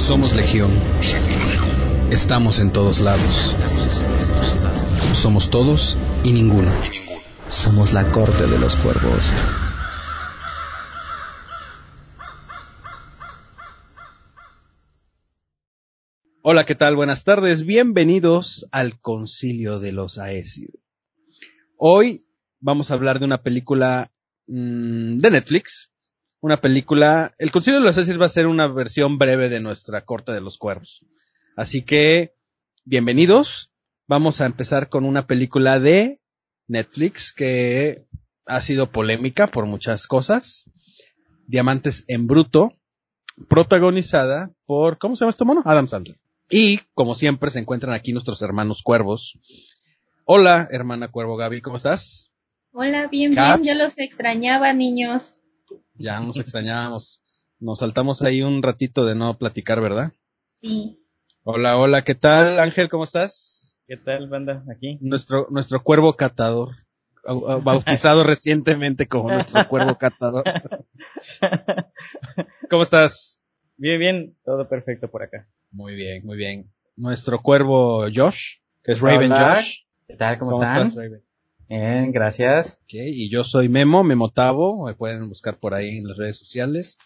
Somos Legión. Estamos en todos lados. Somos todos y ninguno. Somos la corte de los cuervos. Hola, ¿qué tal? Buenas tardes. Bienvenidos al Concilio de los Aesir. Hoy vamos a hablar de una película mmm, de Netflix. Una película. El Concilio de los Aesir va a ser una versión breve de nuestra Corte de los Cuervos. Así que, bienvenidos. Vamos a empezar con una película de Netflix que ha sido polémica por muchas cosas. Diamantes en Bruto, protagonizada por, ¿cómo se llama este mono? Adam Sandler. Y, como siempre, se encuentran aquí nuestros hermanos cuervos. Hola, hermana cuervo Gaby, ¿cómo estás? Hola, bien, Caps. bien, yo los extrañaba, niños. Ya nos extrañábamos. Nos saltamos ahí un ratito de no platicar, ¿verdad? Sí. Hola, hola, ¿qué tal? Ángel, ¿cómo estás? ¿Qué tal, banda? Aquí. Nuestro, nuestro cuervo catador. au- au- Bautizado recientemente como nuestro cuervo catador. ¿Cómo estás? Bien, bien, todo perfecto por acá. Muy bien, muy bien. Nuestro cuervo Josh, que es Raven Hola. Josh. ¿Qué tal? ¿Cómo, ¿Cómo están? estás, Raven? Bien, gracias. Ok, y yo soy Memo, Memo Tavo, me pueden buscar por ahí en las redes sociales.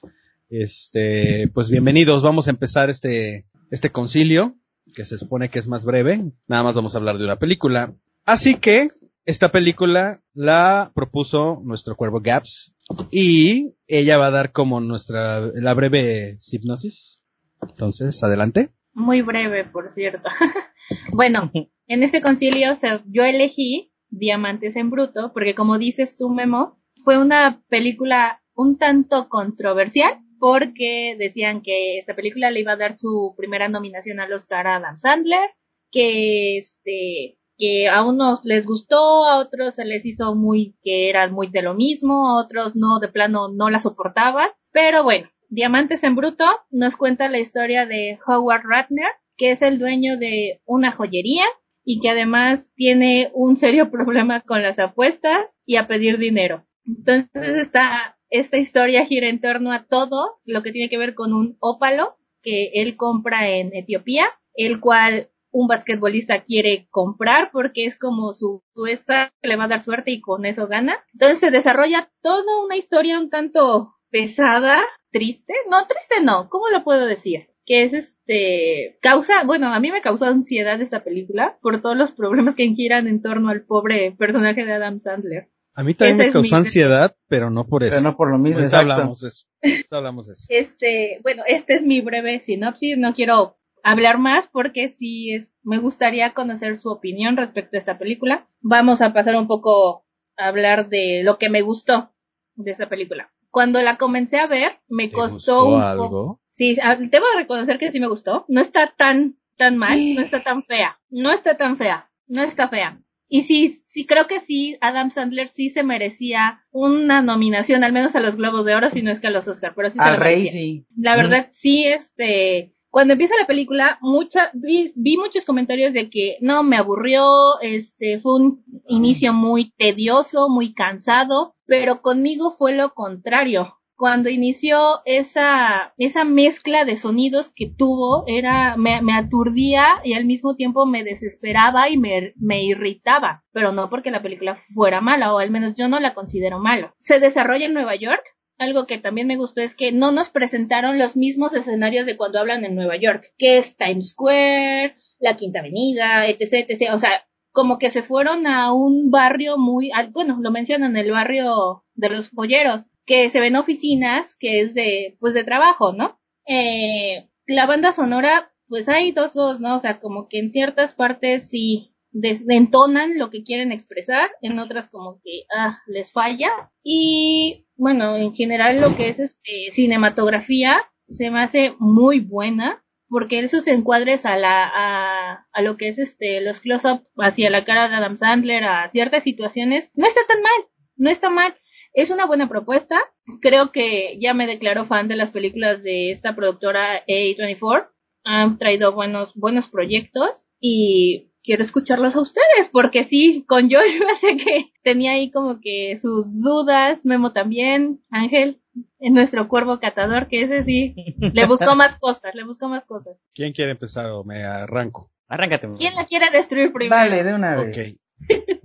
Este, pues bienvenidos, vamos a empezar este, este concilio, que se supone que es más breve, nada más vamos a hablar de una película. Así que, esta película la propuso nuestro cuervo Gaps, y ella va a dar como nuestra, la breve hipnosis. Entonces, adelante. Muy breve, por cierto. bueno, en este concilio o sea, yo elegí Diamantes en Bruto, porque como dices tú, Memo, fue una película un tanto controversial, porque decían que esta película le iba a dar su primera nominación al Oscar a Adam Sandler, que este que a unos les gustó, a otros se les hizo muy que era muy de lo mismo, a otros no, de plano no la soportaban, pero bueno, Diamantes en Bruto nos cuenta la historia de Howard Ratner, que es el dueño de una joyería y que además tiene un serio problema con las apuestas y a pedir dinero. Entonces esta, esta historia gira en torno a todo lo que tiene que ver con un ópalo que él compra en Etiopía, el cual un basquetbolista quiere comprar porque es como su apuesta que le va a dar suerte y con eso gana. Entonces se desarrolla toda una historia un tanto pesada, triste, no triste no, ¿cómo lo puedo decir? Que es este, causa, bueno, a mí me causó ansiedad esta película por todos los problemas que giran en torno al pobre personaje de Adam Sandler. A mí también Ese me causó ansiedad, pero no por eso. Pero no por lo mismo, exacto. hablamos de eso. Hablamos de eso. Este, bueno, este es mi breve sinopsis, no quiero hablar más porque sí es, me gustaría conocer su opinión respecto a esta película. Vamos a pasar un poco a hablar de lo que me gustó de esa película. Cuando la comencé a ver, me ¿Te costó gustó un poco. algo? Sí, ah, debo de reconocer que sí me gustó. No está tan, tan mal, no está tan fea. No está tan fea. No está fea. Y sí, sí, creo que sí, Adam Sandler sí se merecía una nominación, al menos a los Globos de Oro, si no es que a los Oscar, pero sí se Al lo rey merecía. sí. La verdad, sí, este, cuando empieza la película, mucha, vi, vi muchos comentarios de que no, me aburrió, este, fue un inicio muy tedioso, muy cansado, pero conmigo fue lo contrario. Cuando inició esa, esa mezcla de sonidos que tuvo, era, me, me aturdía y al mismo tiempo me desesperaba y me, me irritaba, pero no porque la película fuera mala, o al menos yo no la considero malo. Se desarrolla en Nueva York, algo que también me gustó es que no nos presentaron los mismos escenarios de cuando hablan en Nueva York, que es Times Square, la Quinta Avenida, etc, etc. O sea, como que se fueron a un barrio muy, bueno, lo mencionan, el barrio de los joyeros, que se ven oficinas, que es de, pues de trabajo, ¿no? Eh, la banda sonora, pues hay dos, dos, ¿no? O sea, como que en ciertas partes sí des- entonan lo que quieren expresar, en otras como que, ah, les falla. Y bueno, en general lo que es este, cinematografía se me hace muy buena porque esos encuadres a la a, a lo que es este los close up hacia la cara de Adam Sandler a ciertas situaciones no está tan mal no está mal es una buena propuesta creo que ya me declaro fan de las películas de esta productora A24 han traído buenos buenos proyectos y quiero escucharlos a ustedes, porque sí, con Joshua sé que tenía ahí como que sus dudas, Memo también, Ángel. en nuestro cuervo catador, que ese sí le buscó más cosas, le buscó más cosas. ¿Quién quiere empezar o me arranco? Arráncate. ¿Quién la quiere destruir primero? Vale, de una vez. Ok.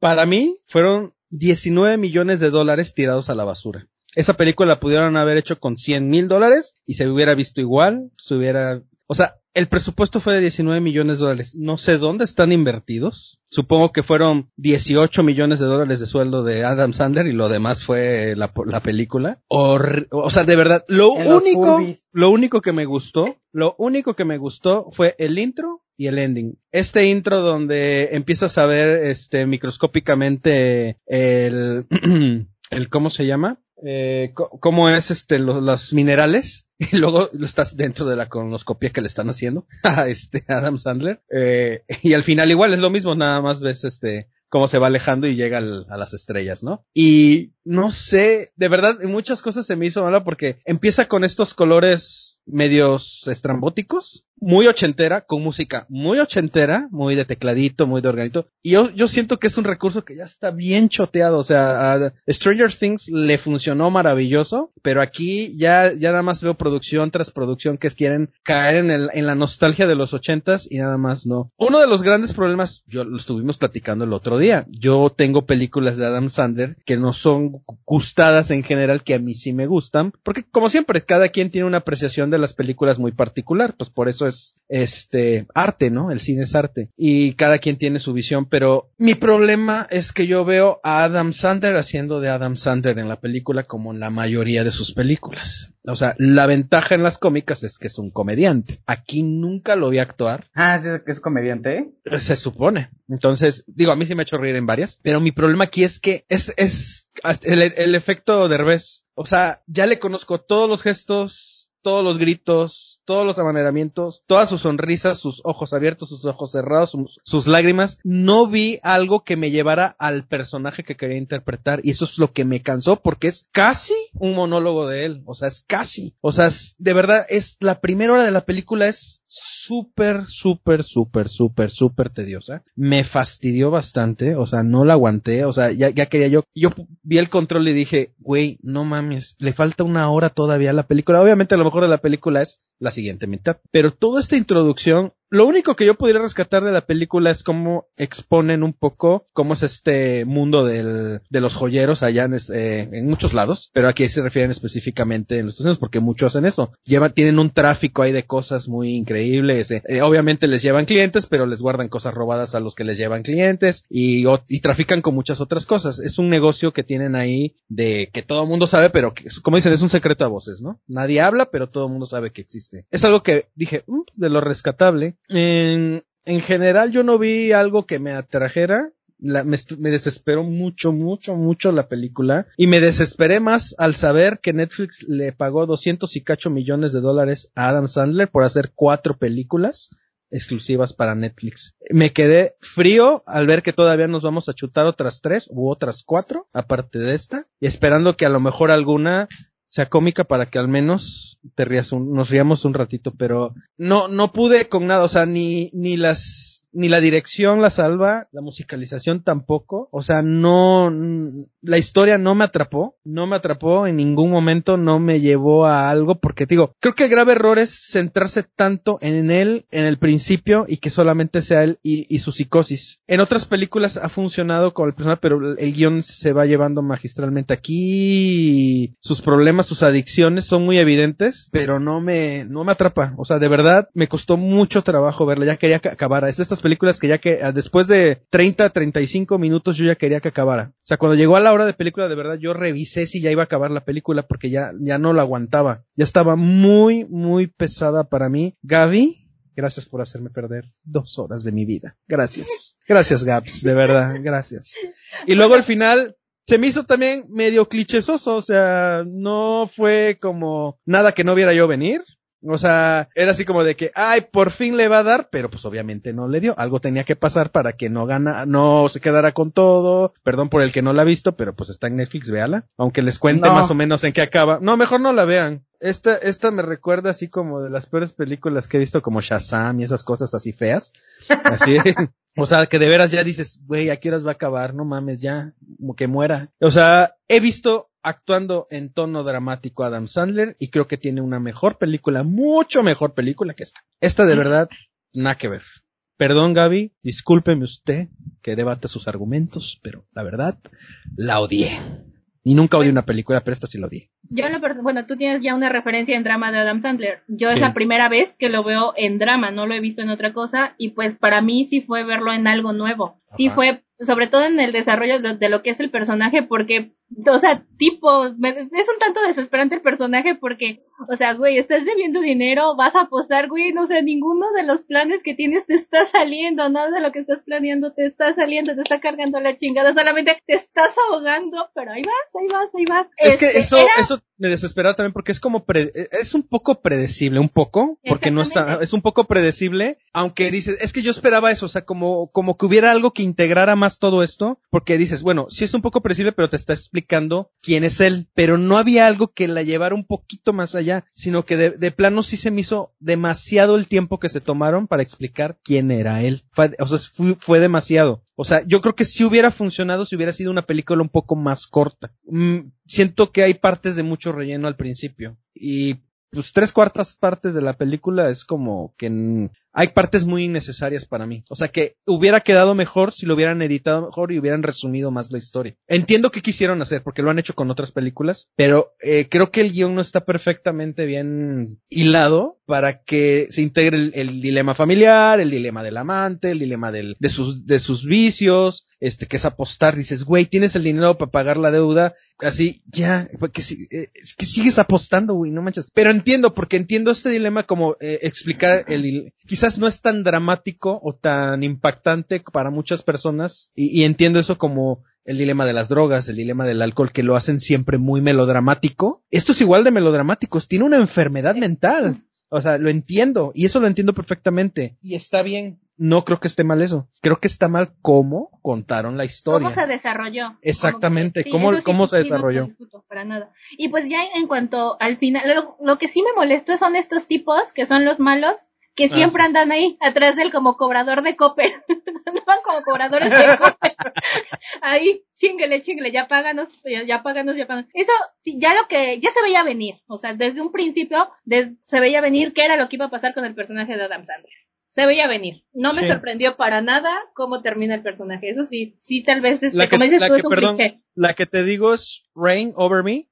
Para mí fueron 19 millones de dólares tirados a la basura. Esa película la pudieron haber hecho con 100 mil dólares y se hubiera visto igual, se hubiera, o sea, el presupuesto fue de 19 millones de dólares. No sé dónde están invertidos. Supongo que fueron 18 millones de dólares de sueldo de Adam Sandler y lo demás fue la, la película. O sea, de verdad, lo En único, lo único que me gustó, lo único que me gustó fue el intro y el ending. Este intro donde empiezas a ver, este, microscópicamente el, el, ¿cómo se llama? Eh, cómo es este, los, los minerales. Y luego lo estás dentro de la colonoscopia que le están haciendo a este Adam Sandler. Eh, y al final igual es lo mismo, nada más ves este, cómo se va alejando y llega al- a las estrellas, ¿no? Y no sé, de verdad, muchas cosas se me hizo mala porque empieza con estos colores medios estrambóticos, muy ochentera, con música muy ochentera, muy de tecladito, muy de organito. Y yo, yo siento que es un recurso que ya está bien choteado. O sea, a Stranger Things le funcionó maravilloso, pero aquí ya, ya nada más veo producción tras producción que quieren caer en, el, en la nostalgia de los ochentas y nada más no. Uno de los grandes problemas, yo lo estuvimos platicando el otro día. Yo tengo películas de Adam Sandler que no son gustadas en general, que a mí sí me gustan, porque como siempre, cada quien tiene una apreciación de las películas muy particular, pues por eso es este arte, ¿no? El cine es arte y cada quien tiene su visión, pero mi problema es que yo veo a Adam Sandler haciendo de Adam Sandler en la película como en la mayoría de sus películas. O sea, la ventaja en las cómicas es que es un comediante. Aquí nunca lo vi actuar, Ah, ¿es, es comediante? se supone. Entonces, digo, a mí sí me ha hecho reír en varias, pero mi problema aquí es que es, es el, el efecto Derbez. O sea, ya le conozco todos los gestos, todos los gritos, todos los amaneramientos, todas sus sonrisas, sus ojos abiertos, sus ojos cerrados, sus, sus lágrimas. No vi algo que me llevara al personaje que quería interpretar y eso es lo que me cansó porque es casi un monólogo de él. O sea, es casi. O sea, es- de verdad, es la primera hora de la película es súper, súper, súper, súper, súper tediosa. Me fastidió bastante, o sea, no la aguanté, o sea, ya, ya quería yo, yo vi el control y dije, güey, no mames, le falta una hora todavía a la película. Obviamente a lo mejor de la película es la siguiente mitad, pero toda esta introducción, lo único que yo pudiera rescatar de la película es cómo exponen un poco cómo es este mundo del, de los joyeros allá en, eh, en muchos lados, pero aquí se refieren específicamente en los Estados Unidos porque muchos hacen eso. Llevan, tienen un tráfico ahí de cosas muy increíbles. eh. Eh, obviamente les llevan clientes, pero les guardan cosas robadas a los que les llevan clientes y trafican con muchas otras cosas. Es un negocio que tienen ahí de que todo el mundo sabe, pero que, como dicen, es un secreto a voces, ¿no? Nadie habla, pero todo el mundo sabe que existe. Es algo que dije, "Mm, de lo rescatable. En, en general yo no vi algo que me atrajera. Me desesperó mucho, mucho, mucho la película. Y me desesperé más al saber que Netflix le pagó 200 y cacho millones de dólares a Adam Sandler por hacer cuatro películas exclusivas para Netflix. Me quedé frío al ver que todavía nos vamos a chutar otras tres u otras cuatro, aparte de esta, y esperando que a lo mejor alguna sea cómica para que al menos te rías un- nos riamos un ratito, pero no, no pude con nada, o sea, ni, ni las, ni la dirección la salva, la musicalización tampoco, o sea, no, la historia no me atrapó, no me atrapó en ningún momento, no me llevó a algo, porque digo, creo que el grave error es centrarse tanto en él en el principio y que solamente sea él y, y su psicosis. En otras películas ha funcionado con el personaje, pero el, guion se va llevando magistralmente aquí, sus problemas, sus adicciones son muy evidentes, pero no me, no me atrapa, o sea, de verdad me costó mucho trabajo verla, ya quería que acabara, es estas películas que ya que ah, después de 30, 35 minutos yo ya quería que acabara. O sea, cuando llegó a la hora de película, de verdad yo revisé si ya iba a acabar la película porque ya, ya no la aguantaba. Ya estaba muy, muy pesada para mí. Gaby, gracias por hacerme perder dos horas de mi vida. Gracias. Gracias, Gabs, de verdad, gracias. Y luego al final, se me hizo también medio clichésoso, o sea, no fue como nada que no viera yo venir. O sea, era así como de que, ay, por fin le va a dar, pero pues obviamente no le dio. Algo tenía que pasar para que no gana, no se quedara con todo. Perdón por el que no la ha visto, pero pues está en Netflix, véala. Aunque les cuente No. más o menos en qué acaba. No, mejor no la vean. Esta, esta me recuerda así como de las peores películas que he visto como Shazam y esas cosas así feas. Así. O sea, que de veras ya dices, güey, ¿a qué horas va a acabar? No mames, ya, como que muera. O sea, he visto actuando en tono dramático Adam Sandler y creo que tiene una mejor película, mucho mejor película que esta. Esta de verdad, nada que ver. Perdón Gaby, discúlpeme usted que debate sus argumentos, pero la verdad, la odié. Y nunca odié una película, pero esta sí la odié. Yo lo bueno, tú tienes ya una referencia en drama de Adam Sandler. Yo Sí. es la primera vez que lo veo en drama, no lo he visto en otra cosa y pues para mí sí fue verlo en algo nuevo. Sí fue, sobre todo en el desarrollo de, de lo que es el personaje porque, o sea, tipo, me- es un tanto desesperante el personaje porque, o sea, güey, estás debiendo dinero, vas a apostar, güey, no sé, ninguno de los planes que tienes te está saliendo, nada de lo que estás planeando te está saliendo, te está cargando la chingada, solamente te estás ahogando, pero ahí vas, ahí vas, ahí vas. Es que Este, eso, era- eso me desesperaba también porque es como, pre- es un poco predecible, un poco, porque no está, es un poco predecible, aunque dices, es que yo esperaba eso, o sea, como, como que hubiera algo que integrara más todo esto, porque dices, bueno, sí es un poco predecible, pero te está explicando quién es él, pero no había algo que la llevara un poquito más allá, sino que de, de plano sí se me hizo demasiado el tiempo que se tomaron para explicar quién era él. Fue, o sea, fue, fue demasiado. O sea, yo creo que si hubiera funcionado si hubiera sido una película un poco más corta. Mm, siento que hay partes de mucho relleno al principio. Y pues tres cuartas partes de la película es como que hay partes muy innecesarias para mí. O sea que hubiera quedado mejor si lo hubieran editado mejor y hubieran resumido más la historia. Entiendo qué quisieron hacer porque lo han hecho con otras películas, pero eh, creo que el guion no está perfectamente bien hilado para que se integre el, dilema familiar, el dilema del amante, el dilema de sus, de sus vicios, este, que es apostar, dices, güey, tienes el dinero para pagar la deuda, así, ya, porque si, eh, es que sigues apostando, güey, no manches. Pero entiendo, porque entiendo este dilema como eh, explicar el, quizás no es tan dramático o tan impactante para muchas personas, y, y entiendo eso como el dilema de las drogas, el dilema del alcohol, que lo hacen siempre muy melodramático. Esto es igual de melodramático, tiene una enfermedad mental. O sea, lo entiendo, y eso lo entiendo perfectamente. Y está bien. No creo que esté mal eso. Creo que está mal cómo contaron la historia. ¿Cómo se desarrolló? Exactamente, ¿cómo- cómo se desarrolló? para nada. Y pues ya en cuanto al final, lo, lo que sí me molestó son estos tipos que son los malos, que Ah, siempre sí. andan ahí atrás del como cobrador de Coppel. Andaban como cobradores de Coppel. ahí, chinguele, chinguele, ya páganos, ya, ya páganos, ya páganos. Eso, sí, ya lo que, ya se veía venir. O sea, desde un principio, des- se veía venir qué era lo que iba a pasar con el personaje de Adam Sandler. Se veía venir. No me Sí. sorprendió para nada cómo termina el personaje. Eso sí, sí tal vez, este, La que, como dices la tú, que- es un perdón, cliché. la que te digo es Rain Over Me.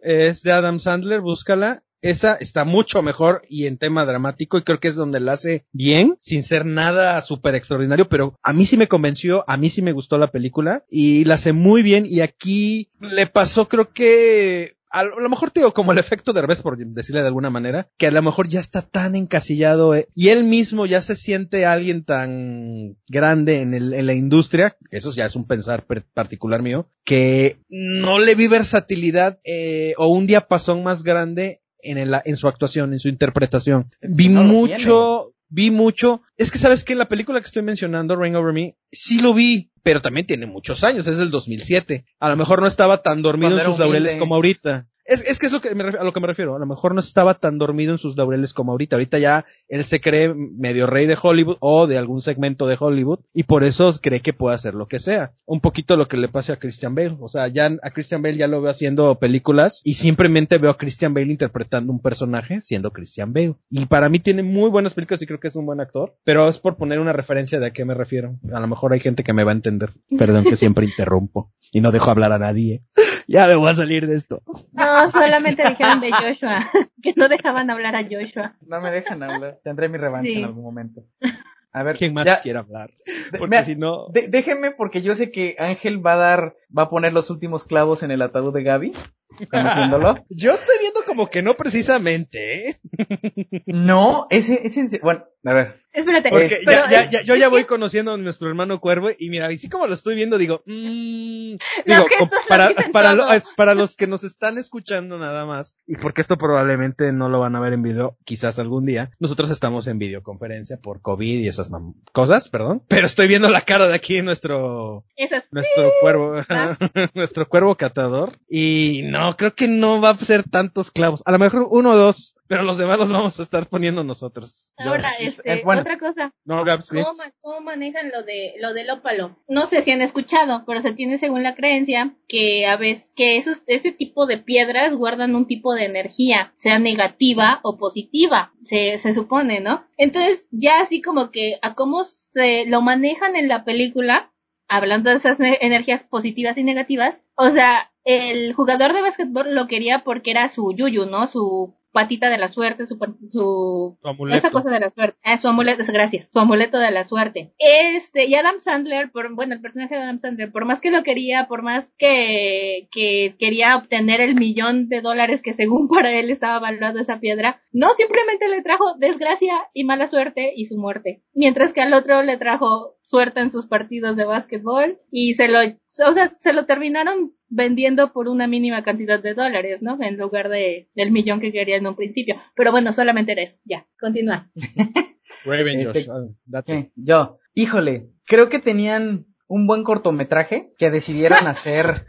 Es de Adam Sandler, búscala. Esa está mucho mejor y en tema dramático y creo que es donde la hace bien, sin ser nada súper extraordinario, pero a mí sí me convenció, a mí sí me gustó la película y la hace muy bien y aquí le pasó creo que a lo mejor te digo como el efecto de revés por decirle de alguna manera, que a lo mejor ya está tan encasillado eh, y él mismo ya se siente alguien tan grande en, la industria, eso ya es un pensar particular mío, que no le vi versatilidad eh, o un diapasón más grande en, el, en su actuación, en su interpretación. Es que vi no mucho, vi mucho. Es que sabes que la película que estoy mencionando, Rain Over Me, sí lo vi, pero también tiene muchos años, es del 2007. A lo mejor no estaba tan dormido en sus laureles como ahorita. Es, es que es lo que me ref- a lo que me refiero. A lo mejor no estaba tan dormido en sus laureles como ahorita. Ahorita ya él se cree medio rey de Hollywood o de algún segmento de Hollywood y por eso cree que puede hacer lo que sea. Un poquito lo que le pase a Christian Bale. O sea, ya a Christian Bale ya lo veo haciendo películas y simplemente veo a Christian Bale interpretando un personaje siendo Christian Bale. Y para mí tiene muy buenas películas y creo que es un buen actor. Pero es por poner una referencia de a qué me refiero. A lo mejor hay gente que me va a entender. Perdón que siempre interrumpo y no dejo hablar a nadie. Ya me voy a salir de esto. No, solamente dijeron de Joshua, que no dejaban hablar a Joshua. No me dejan hablar. Tendré mi revancha Sí. en algún momento. A ver, ¿Quién más ya, quiere hablar? Porque mira, si no... de- déjenme porque yo sé que Ángel va a dar, va a poner los últimos clavos en el ataúd de Gaby, conociéndolo. Yo estoy viendo como que no precisamente, ¿eh? No, en se- bueno, a ver, Espérate, Porque pero, ya, ya, ya- yo ya voy conociendo a nuestro hermano Cuervo y mira, y sí como lo estoy viendo, digo, mmm, Los digo, gestos com- lo para, dicen para, todo. lo- es- para los que nos están escuchando nada más, y porque esto probablemente no lo van a ver en video, quizás algún día, nosotros estamos en videoconferencia por COVID y esas mam- cosas, perdón, pero estoy viendo la cara de aquí nuestro, esas, nuestro cuervo, nuestro cuervo catador. Y no, creo que no va a ser tantos clavos. A lo mejor uno o dos, pero los demás los vamos a estar poniendo nosotros. Ahora, este, eh, bueno. otra cosa. No, Gaps, sí. ¿Cómo, cómo manejan lo de lo del ópalo? No sé si han escuchado, pero se tiene según la creencia que a veces que esos ese tipo de piedras guardan un tipo de energía, sea negativa o positiva, se, se supone, ¿no? Entonces, ya así como que a cómo se lo manejan en la película, hablando de esas ne- energías positivas y negativas, o sea, el jugador de básquetbol lo quería porque era su yuyu, ¿no? Su patita de la suerte, su, su esa cosa de la suerte. Ah, su amuleto, gracias. Su amuleto de la suerte. Este, y Adam Sandler, por, bueno, el personaje de Adam Sandler, por más que lo quería, por más que, que quería obtener el millón de dólares que según para él estaba valuado esa piedra, no, simplemente le trajo desgracia y mala suerte y su muerte. Mientras que al otro le trajo suerte en sus partidos de básquetbol y se lo, o sea, se lo terminaron vendiendo por una mínima cantidad de dólares, ¿no? En lugar de, del millón que quería en un principio. Pero bueno, solamente era eso. Ya, continúa. Raven Este-. Sí, yo. Híjole, creo que tenían un buen cortometraje que decidieron hacer,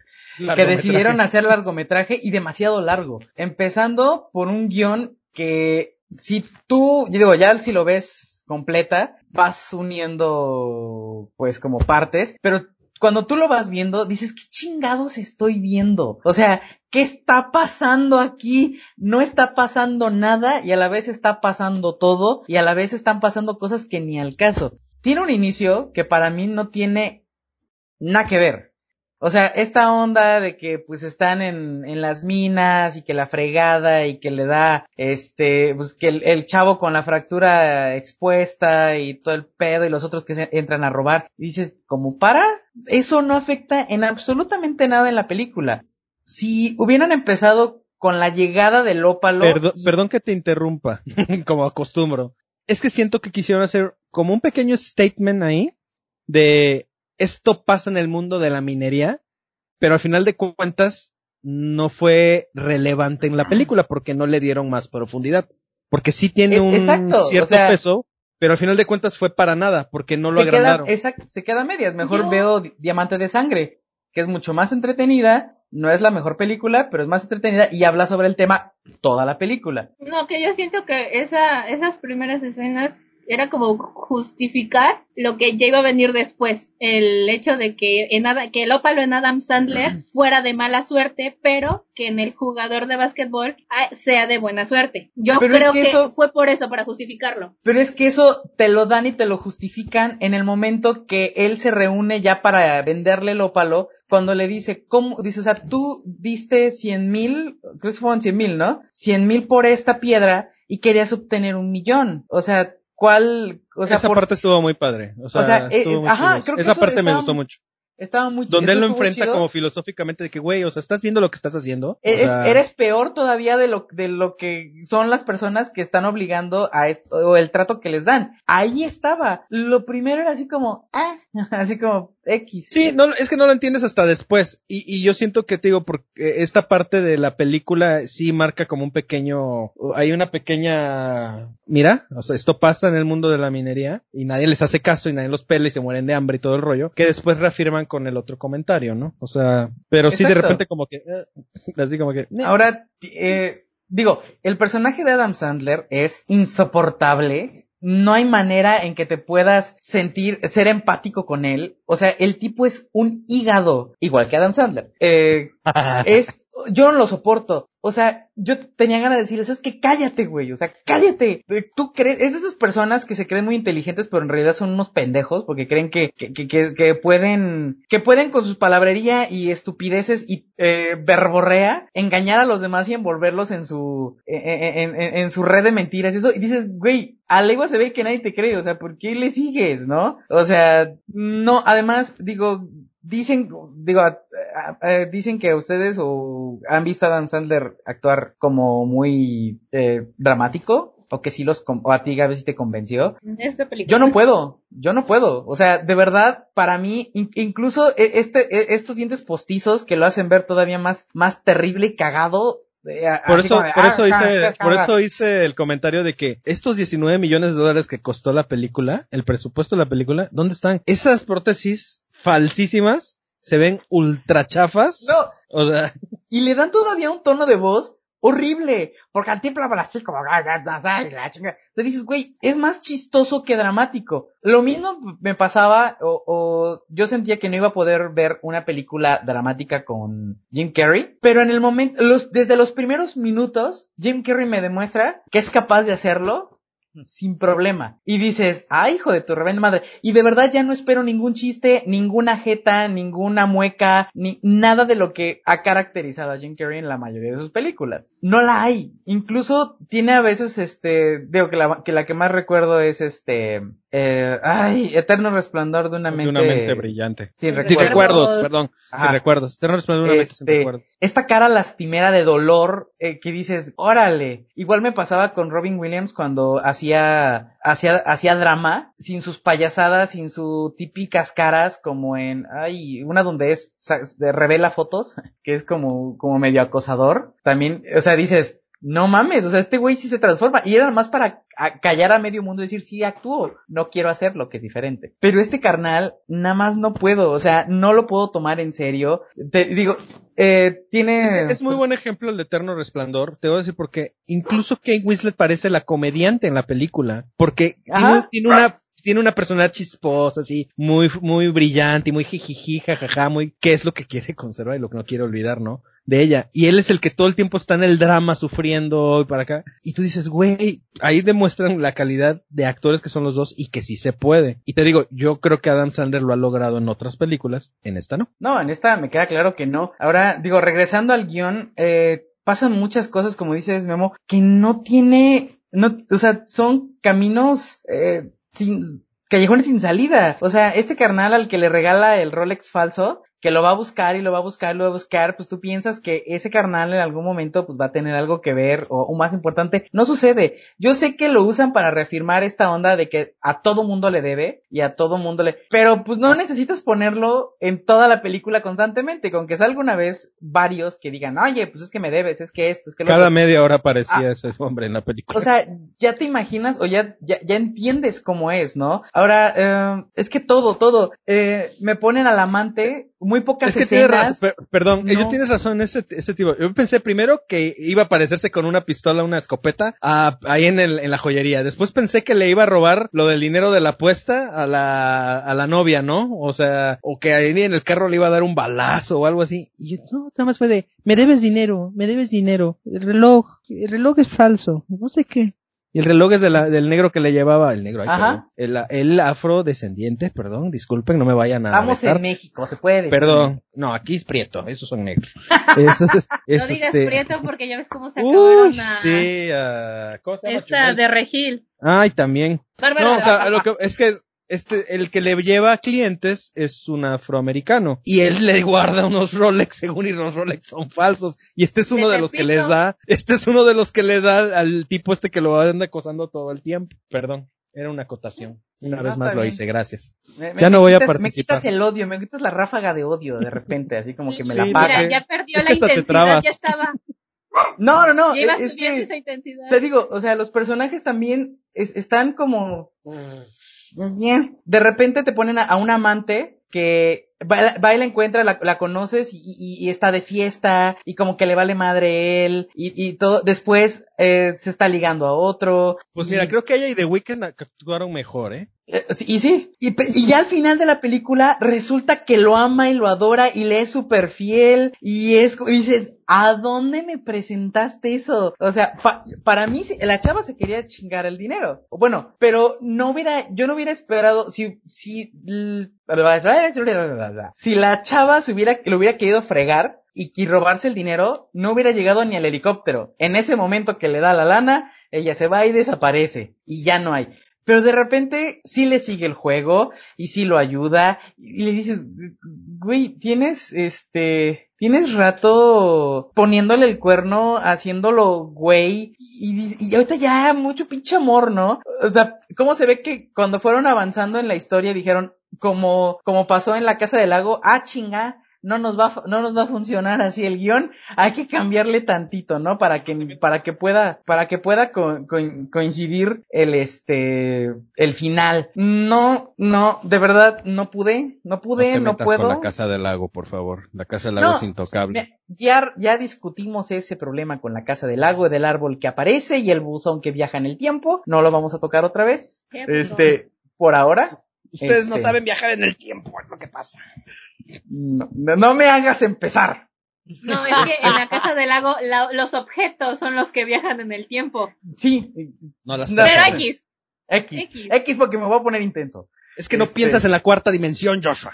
que decidieron hacer largometraje y demasiado largo. Empezando por un guion que si tú, yo digo, ya si lo ves completa, vas uniendo pues como partes, pero cuando tú lo vas viendo, dices, ¿qué chingados estoy viendo? O sea, ¿qué está pasando aquí? No está pasando nada y a la vez está pasando todo y a la vez están pasando cosas que ni al caso. Tiene un inicio que para mí no tiene nada que ver. O sea, esta onda de que pues están en, en las minas y que la fregada y que le da este, pues que el, el chavo con la fractura expuesta y todo el pedo y los otros que se entran a robar. Y dices, ¿cómo para? Eso no afecta en absolutamente nada en la película. Si hubieran empezado con la llegada del ópalo. Y- Perdón que te interrumpa, como acostumbro. Es que siento que quisieron hacer como un pequeño statement ahí de esto pasa en el mundo de la minería, pero al final de cuentas no fue relevante en la película porque no le dieron más profundidad. Porque sí tiene E- un exacto, o cierto sea- peso, pero al final de cuentas fue para nada porque no lo se queda, agrandaron. exacto, se queda a medias. Mejor Yo- veo Di- Diamante de Sangre, que es mucho más entretenida, no es la mejor película, pero es más entretenida y habla sobre el tema toda la película. No, que yo siento que esa, esas primeras escenas era como justificar lo que ya iba a venir después. El hecho de que en que el ópalo en Adam Sandler fuera de mala suerte, pero que en el jugador de básquetbol ah, sea de buena suerte. Yo Pero es creo que que, eso- fue por eso, para justificarlo. Pero es que eso te lo dan y te lo justifican en el momento que él se reúne ya para venderle el ópalo, cuando le dice, ¿cómo? Dice, o sea, tú diste cien mil, creo que fueron cien mil, ¿no? Cien mil por esta piedra y querías obtener un millón. O sea, ¿cuál? O sea, Esa por- parte estuvo muy padre. O sea, O sea, eh, ajá, creo que Esa parte me gustó mucho. estaba muy chido. Donde él lo enfrenta como filosóficamente de que, güey, o sea, estás viendo lo que estás haciendo. O Eres, sea, eres peor todavía de lo, de lo que son las personas que están obligando a esto, o el trato que les dan. Ahí estaba. Lo primero era así como, ah, así como X. Sí, no, es que no lo entiendes hasta después. Y, y yo siento que te digo, porque esta parte de la película sí marca como un pequeño, hay una pequeña, mira, o sea, esto pasa en el mundo de la minería y nadie les hace caso y nadie los pela y se mueren de hambre y todo el rollo, que después reafirman con el otro comentario, ¿no? O sea, pero sí de repente como que, eh, así como que. Ahora, eh, digo, el personaje de Adam Sandler es insoportable. No hay manera en que te puedas sentir, ser empático con él. O sea, el tipo es un hígado, igual que Adam Sandler. Eh, es, yo no lo soporto. O sea, yo tenía ganas de decirles, es que cállate, güey. O sea, cállate. Eh, Tú crees, es de esas personas que se creen muy inteligentes, pero en realidad son unos pendejos porque creen que, que, que, que- pueden, que pueden con su palabrería y estupideces y eh, verborrea engañar a los demás y envolverlos en su, en, en- en- en su red de mentiras. y Eso, y dices, güey, a legua se ve que nadie te cree. O sea, ¿por qué le sigues, no? O sea, no, además, digo, dicen, digo, a- a- a- dicen que ustedes o han visto a Adam Sandler actuar como muy eh, dramático o que sí los, con- o a ti Gaby sí te convenció. Esta película. Yo no puedo, yo no puedo. O sea, de verdad, para mí, in- incluso e- este, e- estos dientes postizos que lo hacen ver todavía más, más terrible y cagado. eh, a- Por eso, de, por "Ah, eso ja, hice, ja, por ja". eso hice el comentario de que estos 19 millones de dólares que costó la película, el presupuesto de la película, ¿dónde están? Esas prótesis falsísimas se ven ultra chafas. No, O sea, Y le dan todavía un tono de voz horrible, porque al tiempo habla así como, "Ah, ah, ah, ah", y la chinga. O sea, dices, güey, es más chistoso que dramático. Lo mismo me pasaba, o, o yo sentía que no iba a poder ver una película dramática con Jim Carrey, pero en el momento, los, desde los primeros minutos, Jim Carrey me demuestra que es capaz de hacerlo sin problema. Y dices, ay, hijo de tu reverenda madre. Y de verdad ya no espero ningún chiste, ninguna jeta, ninguna mueca, ni nada de lo que ha caracterizado a Jim Carrey en la mayoría de sus películas. No la hay. Incluso tiene a veces, este, digo que la que, la que más recuerdo es este, eh, ay, Eterno Resplandor de una de mente. una mente brillante. Sin Sin Sin recuerdos. recuerdos, perdón. Ajá. Sin recuerdos. Eterno resplandor de una mente sin Este, recuerdos. esta cara lastimera de dolor eh, que dices, órale. Igual me pasaba con Robin Williams cuando hacía, hacía, hacía drama, sin sus payasadas, sin sus típicas caras, como en, ay, una donde es, de- revela fotos, que es como, como medio acosador. También, o sea, dices, no mames, o sea, este güey sí se transforma. Y era más para a- callar a medio mundo y decir, sí, actúo, no quiero hacerlo, que es diferente. Pero este carnal, nada más no puedo, o sea, no lo puedo tomar en serio. Te digo, eh, tiene... Es, es muy buen ejemplo el de Eterno Resplandor. Te voy a decir porque incluso Kate Winslet parece la comediante en la película. Porque tiene una tiene una personalidad chisposa, así, muy, muy brillante y muy jijiji, jajaja, muy, qué es lo que quiere conservar y lo que no quiere olvidar, ¿no? De ella. Y él es el que todo el tiempo está en el drama sufriendo y para acá. Y tú dices, güey, ahí demuestran la calidad de actores que son los dos y que sí se puede. Y te digo, yo creo que Adam Sandler lo ha logrado en otras películas, en esta no. No, en esta me queda claro que no. Ahora, digo, regresando al guion, eh, pasan muchas cosas, como dices Memo, que no tiene, no, o sea, son caminos, eh, sin, callejones sin salida. O sea, este carnal al que le regala el Rolex falso, que lo va a buscar y lo va a buscar y lo va a buscar, pues tú piensas que ese carnal en algún momento pues va a tener algo que ver o, o más importante, no sucede. Yo sé que lo usan para reafirmar esta onda de que a todo mundo le debe y a todo mundo le, pero pues no necesitas ponerlo en toda la película constantemente, con que salga una vez varios que digan, oye, pues es que me debes, es que esto, es que lo Cada otro". media hora aparecía Ah. ese hombre en la película. O sea, ya te imaginas o ya, ya, ya entiendes cómo es, ¿no? Ahora, eh, es que todo, todo, eh, me ponen al amante, muy pocas Es que tienes razón, escenas. per- perdón, No. ella tienes razón ese, ese tipo. Yo pensé primero que iba a aparecerse con una pistola, una escopeta, a- ahí en, el, en la joyería. Después pensé que le iba a robar lo del dinero de la apuesta a la, a la novia, ¿no? O sea, o que ahí en el carro le iba a dar un balazo o algo así. Y yo, no, nada más fue de, me debes dinero, me debes dinero. El reloj, el reloj es falso, no sé qué. Y el reloj es de la- del negro que le llevaba, el negro, Ajá. el, el afrodescendiente, perdón, disculpen, no me vayan a Estamos en México, se puede decir. Perdón, no, aquí es prieto, esos son negros. Eso es- es No digas este- prieto porque ya ves cómo se acabaron Uy, a sí, ah, ¿cómo se llama? esta de Regil. Ay, también. Bárbara. No, o sea, lo que es que este, el que le lleva clientes es un afroamericano y él le guarda unos Rolex según y los Rolex son falsos y este es uno ¿De de los que les da, este es uno de los que le da al tipo este que lo anda acosando todo el tiempo. Perdón, era una acotación. Sí, Una no, vez más lo hice, gracias. Me- me- Ya no voy a quitas- Me participar. quitas el odio, me quitas la ráfaga de odio de repente, así como que me Sí, la paga. Mira, ya perdió Es la intensidad, ya estaba. No, no, no, Ya iba es, que esa intensidad. te digo, o sea, los personajes también es- están como bien. De repente te ponen a, a un amante que va, va y la encuentra, la, la conoces y, y- y está de fiesta y como que le vale madre él y, y todo. Después eh, se está ligando a otro. Pues y- mira, creo que ella y The Weeknd actuaron mejor, ¿eh? Eh, Y sí, y, y ya al final de la película resulta que lo ama y lo adora y le es súper fiel y es, y dices, ¿a dónde me presentaste eso? O sea, pa- para mí la chava se quería chingar el dinero. Bueno, pero no hubiera, yo no hubiera esperado, si, si, si la chava se hubiera, lo hubiera querido fregar, y, y robarse el dinero, no hubiera llegado ni al helicóptero. En ese momento que le da la lana, ella se va y desaparece. Y ya no hay. Pero de repente sí le sigue el juego y sí lo ayuda y le dices, güey, tienes este, tienes rato poniéndole el cuerno, haciéndolo güey y, y ahorita ya mucho pinche amor, ¿no? O sea, ¿cómo se ve que cuando fueron avanzando en la historia dijeron, como, como pasó en la casa del lago, ah chinga, no nos va, no nos va a funcionar así el guion, hay que cambiarle tantito, ¿no? Para que, para que pueda, para que pueda co- co- coincidir el, este, el final. No, no, de verdad, no pude, no pude, te no, puedo. con la Casa del Lago, por favor. La Casa del Lago No, es intocable. Ya, ya discutimos ese problema con la casa del lago, del árbol que aparece y el buzón que viaja en el tiempo. No lo vamos a tocar otra vez. Este, por ahora. Ustedes no este, saben viajar en el tiempo, es lo que pasa. No, no- no me hagas empezar. No, es que en la casa del lago la- los objetos son los que viajan en el tiempo. Sí. No las No, Pero personas. X. X. X. X porque me voy a poner intenso. Es que no Este- piensas en la cuarta dimensión, Joshua.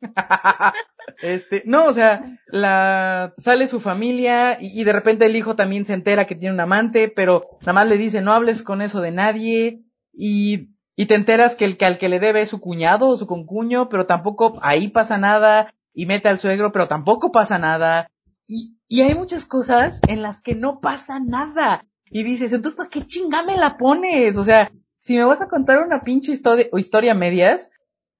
Este, no, o sea, la, sale su familia y, y de repente el hijo también se entera que tiene un amante, pero nada más le dice no hables con eso de nadie y, y te enteras que el que al que le debe es su cuñado o su concuño, pero tampoco ahí pasa nada y mete al suegro, pero tampoco pasa nada y, y hay muchas cosas en las que no pasa nada y dices, entonces ¿para qué chingame la pones? O sea, si me vas a contar una pinche historia, o historia medias,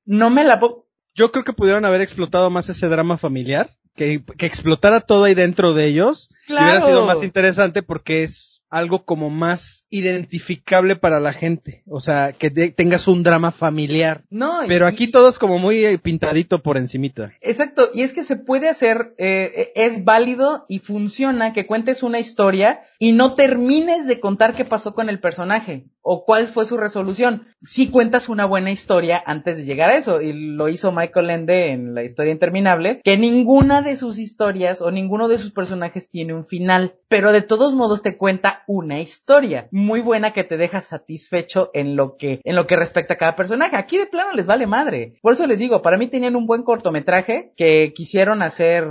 no me la pongo. Yo creo que pudieron haber explotado más ese drama familiar. Que, que explotara todo ahí dentro de ellos. Y hubiera Claro. sido más interesante porque es algo como más identificable para la gente. O sea, que tengas un drama familiar. No, Pero aquí y- todo es como muy eh, pintadito por encimita. Exacto, y es que se puede hacer, eh, es válido y funciona que cuentes una historia y no termines de contar qué pasó con el personaje o cuál fue su resolución. Si cuentas una buena historia antes de llegar a eso, y lo hizo Michael Ende en la historia interminable, que ninguna de sus historias o ninguno de sus personajes tiene un final, pero de todos modos te cuenta una historia muy buena que te deja satisfecho en lo que, en lo que respecta a cada personaje. Aquí de plano les vale madre. Por eso les digo, para mí tenían un buen cortometraje que quisieron hacer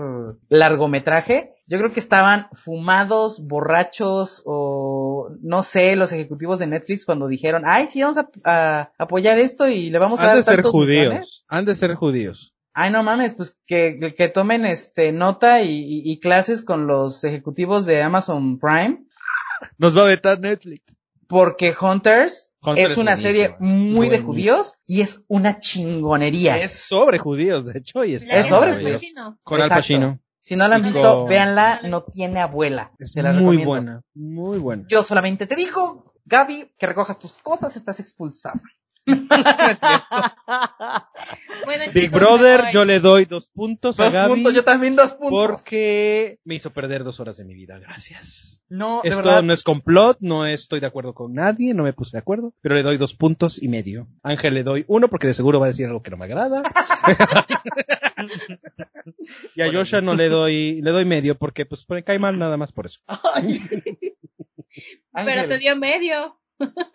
largometraje. Yo creo que estaban fumados, borrachos o no sé, los ejecutivos de Netflix cuando dijeron, ay, sí, vamos a, a apoyar esto y le vamos a Han dar de ser tantos millones". judíos. Han de ser judíos. Ay, no mames, pues que, que tomen este nota y, y- y clases con los ejecutivos de Amazon Prime, Nos va a vetar Netflix. porque Hunters, Hunters es una es serie muy de judíos y es una chingonería. Es sobre judíos, de hecho, y está Es sobre. Pacino. Con Al Exacto. Pacino. Si no la han Con- visto, véanla, no tiene abuela. Es Se la muy recomiendo. buena. Muy buena. Yo solamente te digo, Gaby, que recojas tus cosas, estás expulsada. Bueno, Big chicos, Brother, yo le doy dos puntos a Dos Gaby. puntos, yo también dos puntos. Porque me hizo perder dos horas de mi vida. Gracias. No, de Esto verdad. no es complot, no estoy de acuerdo con nadie, no me puse de acuerdo, pero le doy dos puntos y medio. Ángel le doy uno porque de seguro va a decir algo que no me agrada. y a Joshua no le doy, le doy medio porque pues me cae mal nada más por eso. Pero te dio medio.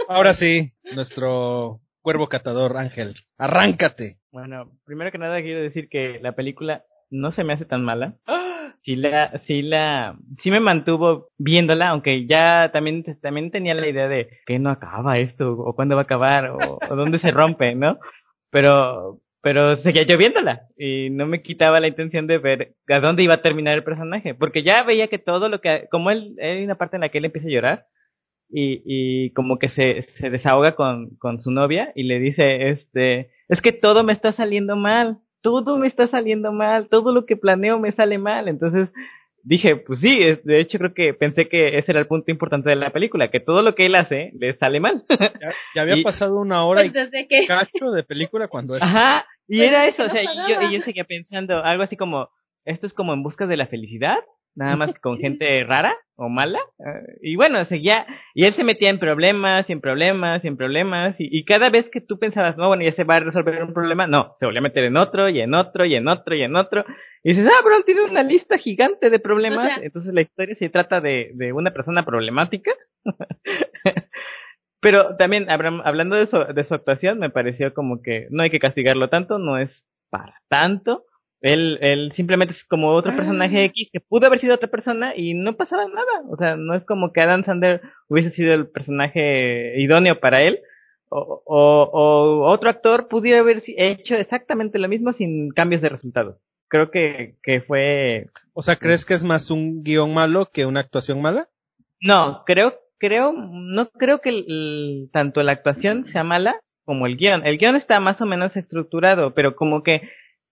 Ahora sí, nuestro cuervo catador Ángel, arráncate. Bueno, primero que nada quiero decir que la película no se me hace tan mala. Sí la, sí la, sí me mantuvo viéndola, aunque ya también, también tenía la idea de que no acaba esto, o cuándo va a acabar, o, o dónde se rompe, ¿no? Pero, pero seguía yo viéndola, y no me quitaba la intención de ver a dónde iba a terminar el personaje, porque ya veía que todo lo que, como él, hay una parte en la que él empieza a llorar, y, y como que se, se desahoga con, con su novia y le dice, este, es que todo me está saliendo mal, todo me está saliendo mal, todo lo que planeo me sale mal. Entonces dije, pues sí, es- de hecho creo que pensé que ese era el punto importante de la película, que todo lo que él hace le sale mal. Ya, ya había Y- pasado una hora y Pues desde que cacho de película cuando es. Ajá, y Pues era eso, o sea, y yo, y yo seguía pensando algo así como, esto es como en busca de la felicidad, nada más que con gente rara o mala. eh, y bueno, seguía, y él se metía en problemas, y en problemas, y en problemas, y, y cada vez que tú pensabas, no, bueno, ya se va a resolver un problema, no, se volvía a meter en otro, y en otro, y en otro, y en otro. Y dices, ah, pero tiene una lista gigante de problemas. O sea- Entonces la historia se trata de, de una persona problemática. Pero también, hablando de su, de su actuación, me pareció como que no hay que castigarlo tanto, no es para tanto. Él, él simplemente es como otro personaje X que pudo haber sido otra persona y no pasaba nada. O sea, no es como que Adam Sandler hubiese sido el personaje idóneo para él. O, o, o otro actor pudiera haber hecho exactamente lo mismo sin cambios de resultado. Creo que, que fue O sea, ¿crees que es más un guion malo que una actuación mala? No, creo, creo, no creo que el- el- tanto la actuación sea mala como el guion. El guion está más o menos estructurado, pero como que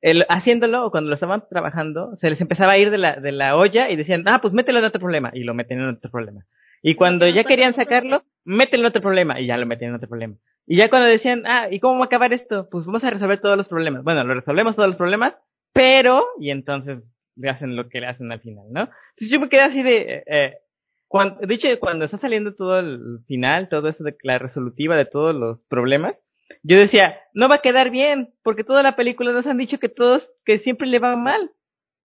el, haciéndolo o cuando lo estaban trabajando, se les empezaba a ir de la, de la olla y decían, ah, pues mételo en otro problema. Y lo meten en otro problema. Y cuando ya querían sacarlo, mételo en otro problema. Y ya lo meten en otro problema. Y ya cuando decían, ah, ¿y cómo va a acabar esto? Pues vamos a resolver todos los problemas. Bueno, lo resolvemos todos los problemas, pero, y entonces le hacen lo que le hacen al final, ¿no? Entonces yo me quedé así de, eh, eh cuando, dicho, cuando está saliendo todo el final, todo eso de la resolutiva de todos los problemas, yo decía, no va a quedar bien, porque toda la película nos han dicho que todos, que siempre le va mal.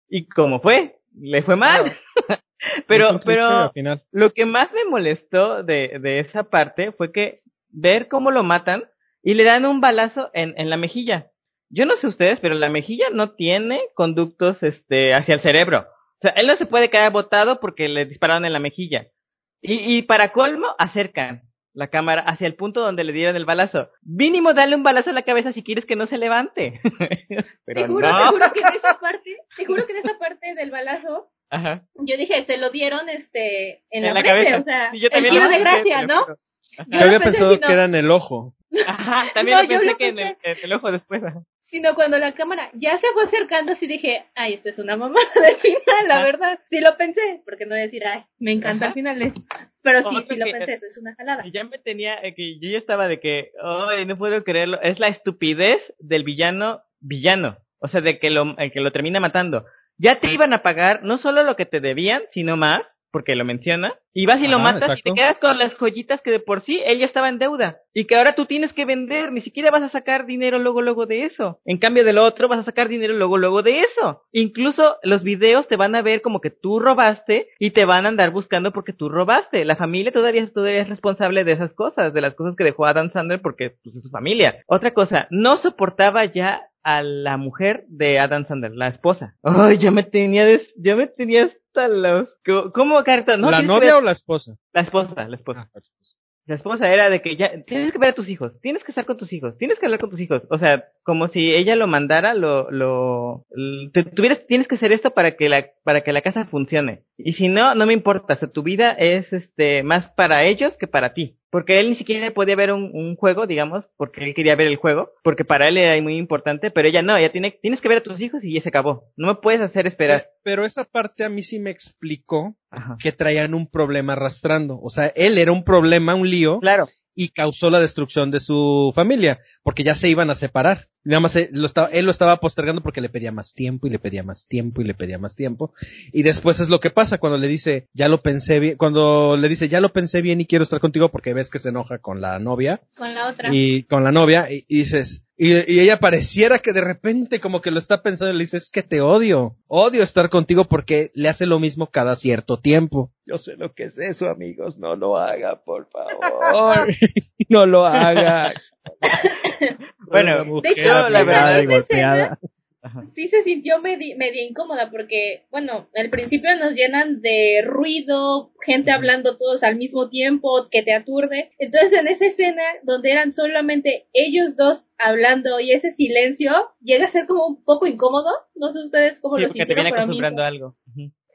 Y como fue, le fue mal. pero, pero, lo que más me molestó de, de esa parte fue que ver cómo lo matan y le dan un balazo en, en la mejilla. Yo no sé ustedes, pero la mejilla no tiene conductos, este, hacia el cerebro. O sea, él no se puede quedar botado porque le dispararon en la mejilla. Y, y para colmo, acercan la cámara hacia el punto donde le dieron el balazo. Mínimo dale un balazo en la cabeza si quieres que no se levante. Pero te juro, te juro que en esa parte, te juro que en esa parte del balazo, Ajá. yo dije, se lo dieron este en, la, cabeza, o sea, el tiro de gracia, ¿no? Yo, había pensado que era en el ojo. Ajá, también lo pensé que en el, ojo después. Sino cuando la cámara ya se fue acercando, sí dije, ay, esto es una mamada de final, la verdad. Sí lo pensé, porque no decir, ay, me encanta el final. Pero sí, sí lo pensé, es una jalada. Ya me tenía, eh, que yo ya estaba de que, ay, no puedo creerlo. Es la estupidez del villano, villano. O sea, de que lo, el que lo termina matando. Ya te iban a pagar no solo lo que te debían, sino más porque lo menciona, y vas y lo matas y te quedas con las joyitas que de por sí ella estaba en deuda y que ahora tú tienes que vender, ni siquiera vas a sacar dinero luego luego de eso. En cambio del otro vas a sacar dinero luego luego de eso. Incluso los videos te van a ver como que tú robaste y te van a andar buscando porque tú robaste. La familia todavía, todavía es responsable de esas cosas, de las cosas que dejó Adam Sandler porque pues, es su familia. Otra cosa, no soportaba ya a la mujer de Adam Sandler, la esposa. Ay, yo me tenía, des, yo me tenía hasta los, ¿cómo, carta? ¿No? ¿La novia o la esposa? La esposa, la esposa. Ah, la esposa era de que ya tienes que ver a tus hijos, tienes que estar con tus hijos, tienes que hablar con tus hijos. O sea, como si ella lo mandara, lo, lo, te, tuvieras, tienes que hacer esto para que la, para que la casa funcione. Y si no, no me importa. O sea, tu vida es, este, más para ellos que para ti. Porque él ni siquiera podía ver un, un, juego, digamos, porque él quería ver el juego, porque para él era muy importante, pero ella no, ella tiene, tienes que ver a tus hijos y ya se acabó. No me puedes hacer esperar. Pero esa parte a mí sí me explicó que traían un problema arrastrando. O sea, él era un problema, un lío. Claro. Y causó la destrucción de su familia, porque ya se iban a separar. Nada más él lo, estaba, él lo estaba postergando porque le pedía más tiempo y le pedía más tiempo y le pedía más tiempo. Y después es lo que pasa cuando le dice, ya lo pensé bien, cuando le dice, ya lo pensé bien y quiero estar contigo porque ves que se enoja con la novia. Con la otra. Y con la novia y, dices, y, y, ella pareciera que de repente como que lo está pensando y le dice, es que te odio, odio estar contigo porque le hace lo mismo cada cierto tiempo. Yo sé lo que es eso, amigos, no lo haga, por favor. no lo haga. bueno, de hecho, la verdad, sí se sintió medio, incómoda porque, bueno, al principio nos llenan de ruido, gente hablando todos al mismo tiempo, que te aturde. Entonces, en esa escena donde eran solamente ellos dos hablando y ese silencio llega a ser como un poco incómodo. No sé ustedes cómo lo sintieron. Te acostumbrando algo.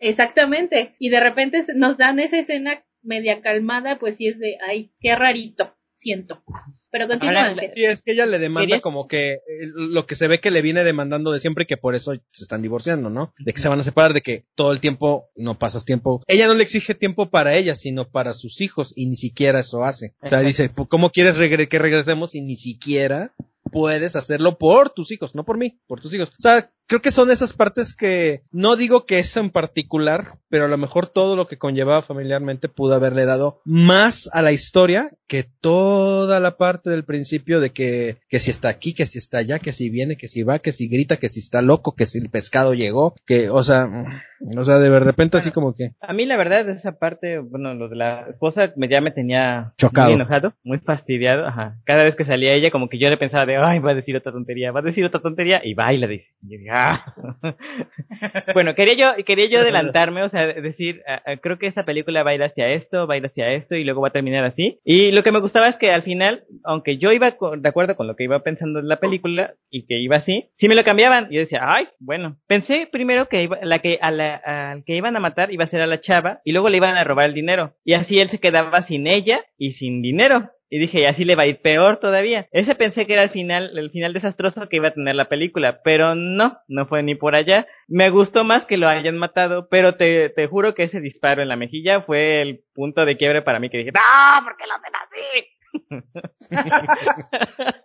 Exactamente. Y de repente nos dan esa escena media calmada, pues sí es de, ay, qué rarito, siento. Pero continúa. Sí, es que ella le demanda como que eh, lo que se ve que le viene demandando de siempre que por eso se están divorciando, ¿no? De que se van a separar, de que todo el tiempo no pasas tiempo. Ella no le exige tiempo para ella, sino para sus hijos y ni siquiera eso hace. O sea, dice, ¿cómo quieres que regresemos y ni siquiera puedes hacerlo por tus hijos, no por mí, por tus hijos. O sea, creo que son esas partes que no digo que eso en particular, pero a lo mejor todo lo que conllevaba familiarmente pudo haberle dado más a la historia que toda la parte del principio de que, que si está aquí, que si está allá, que si viene, que si va, que si grita, que si está loco, que si el pescado llegó, que, o sea, o sea, de repente así como que. A mí la verdad esa parte, bueno, lo de la esposa me, ya me tenía Chocado. muy enojado, muy fastidiado, ajá. Cada vez que salía ella como que yo le pensaba de, ay, va a decir otra tontería, va a decir otra tontería, y va y la dice. bueno, quería yo, quería yo adelantarme, o sea, decir, creo que esta película va a ir hacia esto, va a ir hacia esto y luego va a terminar así. Y lo que me gustaba es que al final, aunque yo iba de acuerdo con lo que iba pensando en la película y que iba así, si me lo cambiaban. Yo decía, ay, bueno. Pensé primero que iba, la que, a la, que iban a matar iba a ser a la chava y luego le iban a robar el dinero. Y así él se quedaba sin ella y sin dinero. Y dije, y así le va a ir peor todavía. Ese pensé que era el final, el final desastroso que iba a tener la película, pero no, no fue ni por allá. Me gustó más que lo hayan matado, pero te, te juro que ese disparo en la mejilla fue el punto de quiebre para mí que dije, ¡No! ¿Por qué lo hacen así?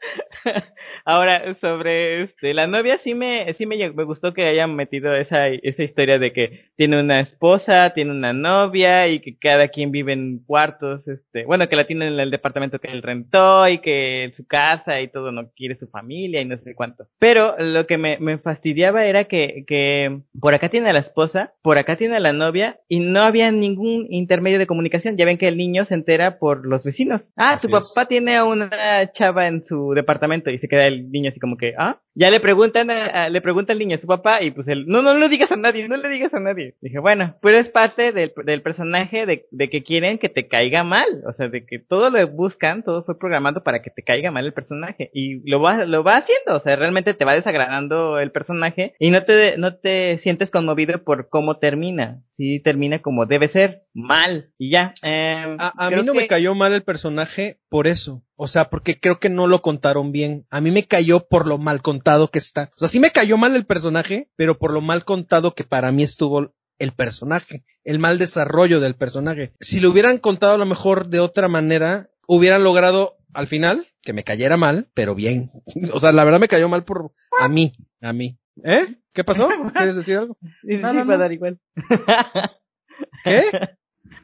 Ahora, sobre este, la novia, sí me, sí me, me gustó que hayan metido esa, esa historia de que tiene una esposa, tiene una novia y que cada quien vive en cuartos, este, bueno, que la tiene en el departamento que él rentó y que su casa y todo no quiere su familia y no sé cuánto. Pero lo que me, me fastidiaba era que, que por acá tiene a la esposa, por acá tiene a la novia y no había ningún intermedio de comunicación. Ya ven que el niño se entera por los vecinos. Ah, Así tu. Papá tiene a una chava en su departamento y se queda el niño así como que, ah, ya le preguntan, a- a- le pregunta el niño a su papá y pues él, no, no lo digas a nadie, no le digas a nadie. Dije, bueno, pero es parte del, del personaje de, de que quieren que te caiga mal, o sea, de que todo lo buscan, todo fue programado para que te caiga mal el personaje y lo va, lo va haciendo, o sea, realmente te va desagradando el personaje y no te, no te sientes conmovido por cómo termina, sí termina como debe ser, mal y ya. Em, A, a mí no me cayó mal el personaje por eso. O sea, porque creo que no lo contaron bien. A mí me cayó por lo mal contado que está. O sea, sí me cayó mal el personaje, pero por lo mal contado que para mí estuvo el personaje, el mal desarrollo del personaje. Si lo hubieran contado a lo mejor de otra manera, hubieran logrado al final que me cayera mal, pero bien. O sea, la verdad me cayó mal por a mí, a mí. ¿Eh? ¿Qué pasó? ¿Quieres decir algo? No, sí, no, va a no. dar igual. ¿Qué?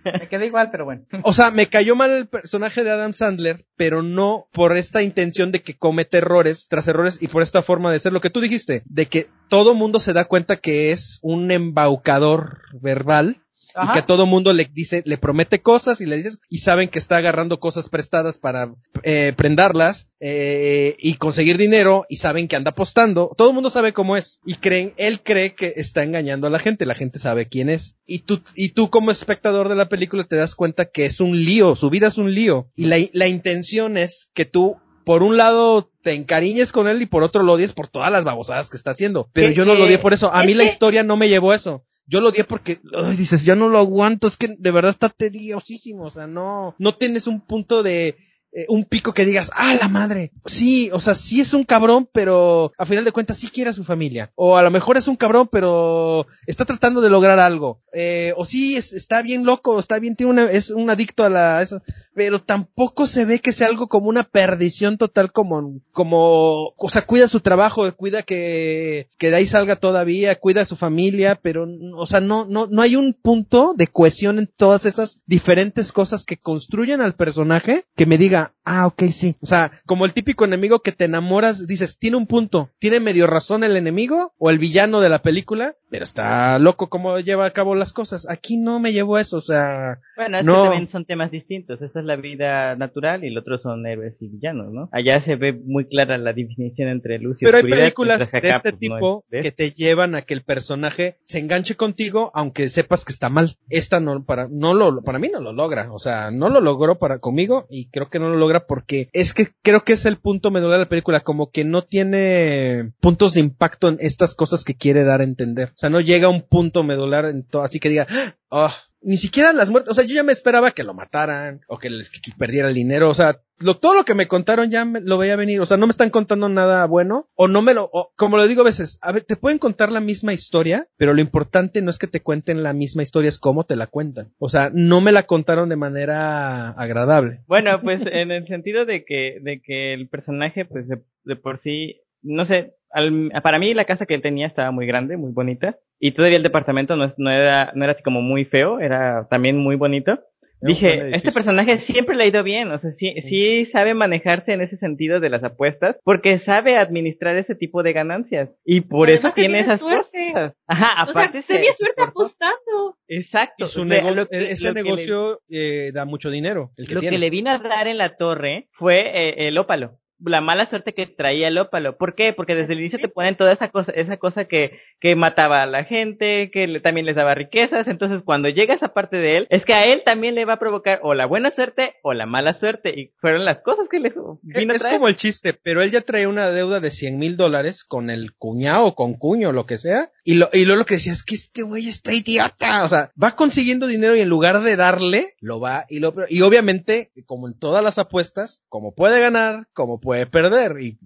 Me quedé igual, pero bueno. O sea, me cayó mal el personaje de Adam Sandler, pero no por esta intención de que comete errores tras errores y por esta forma de ser lo que tú dijiste, de que todo mundo se da cuenta que es un embaucador verbal y que a todo mundo le dice, le promete cosas y le dices, y saben que está agarrando cosas prestadas para eh, prendarlas eh, y conseguir dinero y saben que anda apostando. Todo el mundo sabe cómo es y creen, él cree que está engañando a la gente, la gente sabe quién es. Y tú, y tú como espectador de la película te das cuenta que es un lío, su vida es un lío. Y la, la intención es que tú por un lado te encariñes con él y por otro lo odies por todas las babosadas que está haciendo. Pero ¿Qué- yo no lo odié por eso. A mí la historia no me llevó a eso. Yo lo odié porque ay, dices, ya no lo aguanto, es que de verdad está tediosísimo, o sea, no, no tienes un punto de, eh, un pico que digas, ah, la madre. Sí, o sea, sí es un cabrón, pero a final de cuentas sí quiere a su familia. O a lo mejor es un cabrón, pero está tratando de lograr algo. Eh, o sí, es- está bien loco, está bien, tiene una, es un adicto a la, eso. Pero tampoco se ve que sea algo como una perdición total como, como, o sea, cuida su trabajo, cuida que, que de ahí salga todavía, cuida a su familia, pero, o sea, no, no, no hay un punto de cohesión en todas esas diferentes cosas que construyen al personaje que me diga, that ah, ok, sí. O sea, como el típico enemigo que te enamoras, dices, tiene un punto, tiene medio razón el enemigo o el villano de la película, pero está loco cómo lleva a cabo las cosas. Aquí no me llevó eso, o sea, Bueno, es No. que también son temas distintos. Esta es la vida natural y el otro son héroes y villanos, ¿no? Allá se ve muy clara la definición entre luz y Pero hay películas de este pues, no tipo es que te llevan a que el personaje se enganche contigo, aunque sepas que está mal. Esta no, para, no lo, para mí no lo logra. O sea, no lo logró para conmigo y creo que no lo logra porque es que creo que es el punto medular de la película, como que no tiene puntos de impacto en estas cosas que quiere dar a entender. O sea, no llega a un punto medular en todo, así que diga, oh, ni siquiera las muertes, o sea, yo ya me esperaba que lo mataran o que les que perdiera el dinero, o sea, lo, todo lo que me contaron ya me, lo veía venir, o sea, no me están contando nada bueno o no me lo, o, como lo digo a veces, a ver, te pueden contar la misma historia, pero lo importante no es que te cuenten la misma historia, es cómo te la cuentan. O sea, no me la contaron de manera agradable. Bueno, pues en el sentido de que, de que el personaje, pues de, de por sí, no sé, al- para mí la casa que él tenía estaba muy grande, muy bonita, y todavía el departamento no, era, no era así como muy feo, era también muy bonito. Dije, este personaje siempre le ha ido bien, o sea, sí, sí sabe manejarse en ese sentido de las apuestas, porque sabe administrar ese tipo de ganancias, y por Además eso tiene esas suerte. cosas. Ajá, O sea, aparte se tenía suerte apostando. Exacto. Y su o sea, nego- lo que- ese que le- negocio eh, da mucho dinero, el que lo tiene. que le vino a dar en la torre fue eh, el ópalo. La mala suerte que traía el ópalo. ¿Por qué? Porque desde el inicio te ponen toda esa cosa, esa cosa que, que mataba a la gente, que le- también les daba riquezas. Entonces, cuando llega esa parte de él, es que a él también le va a provocar o la buena suerte o la mala suerte. Y fueron las cosas que le vino a es traer. como el chiste, pero él ya traía una deuda de 100 mil dólares con el cuñado con cuño, lo que sea. Y lo, y luego lo que decía es que este güey está idiota. O sea, va consiguiendo dinero y en lugar de darle, lo va y lo, y obviamente, como en todas las apuestas, como puede ganar, como puede perder. Y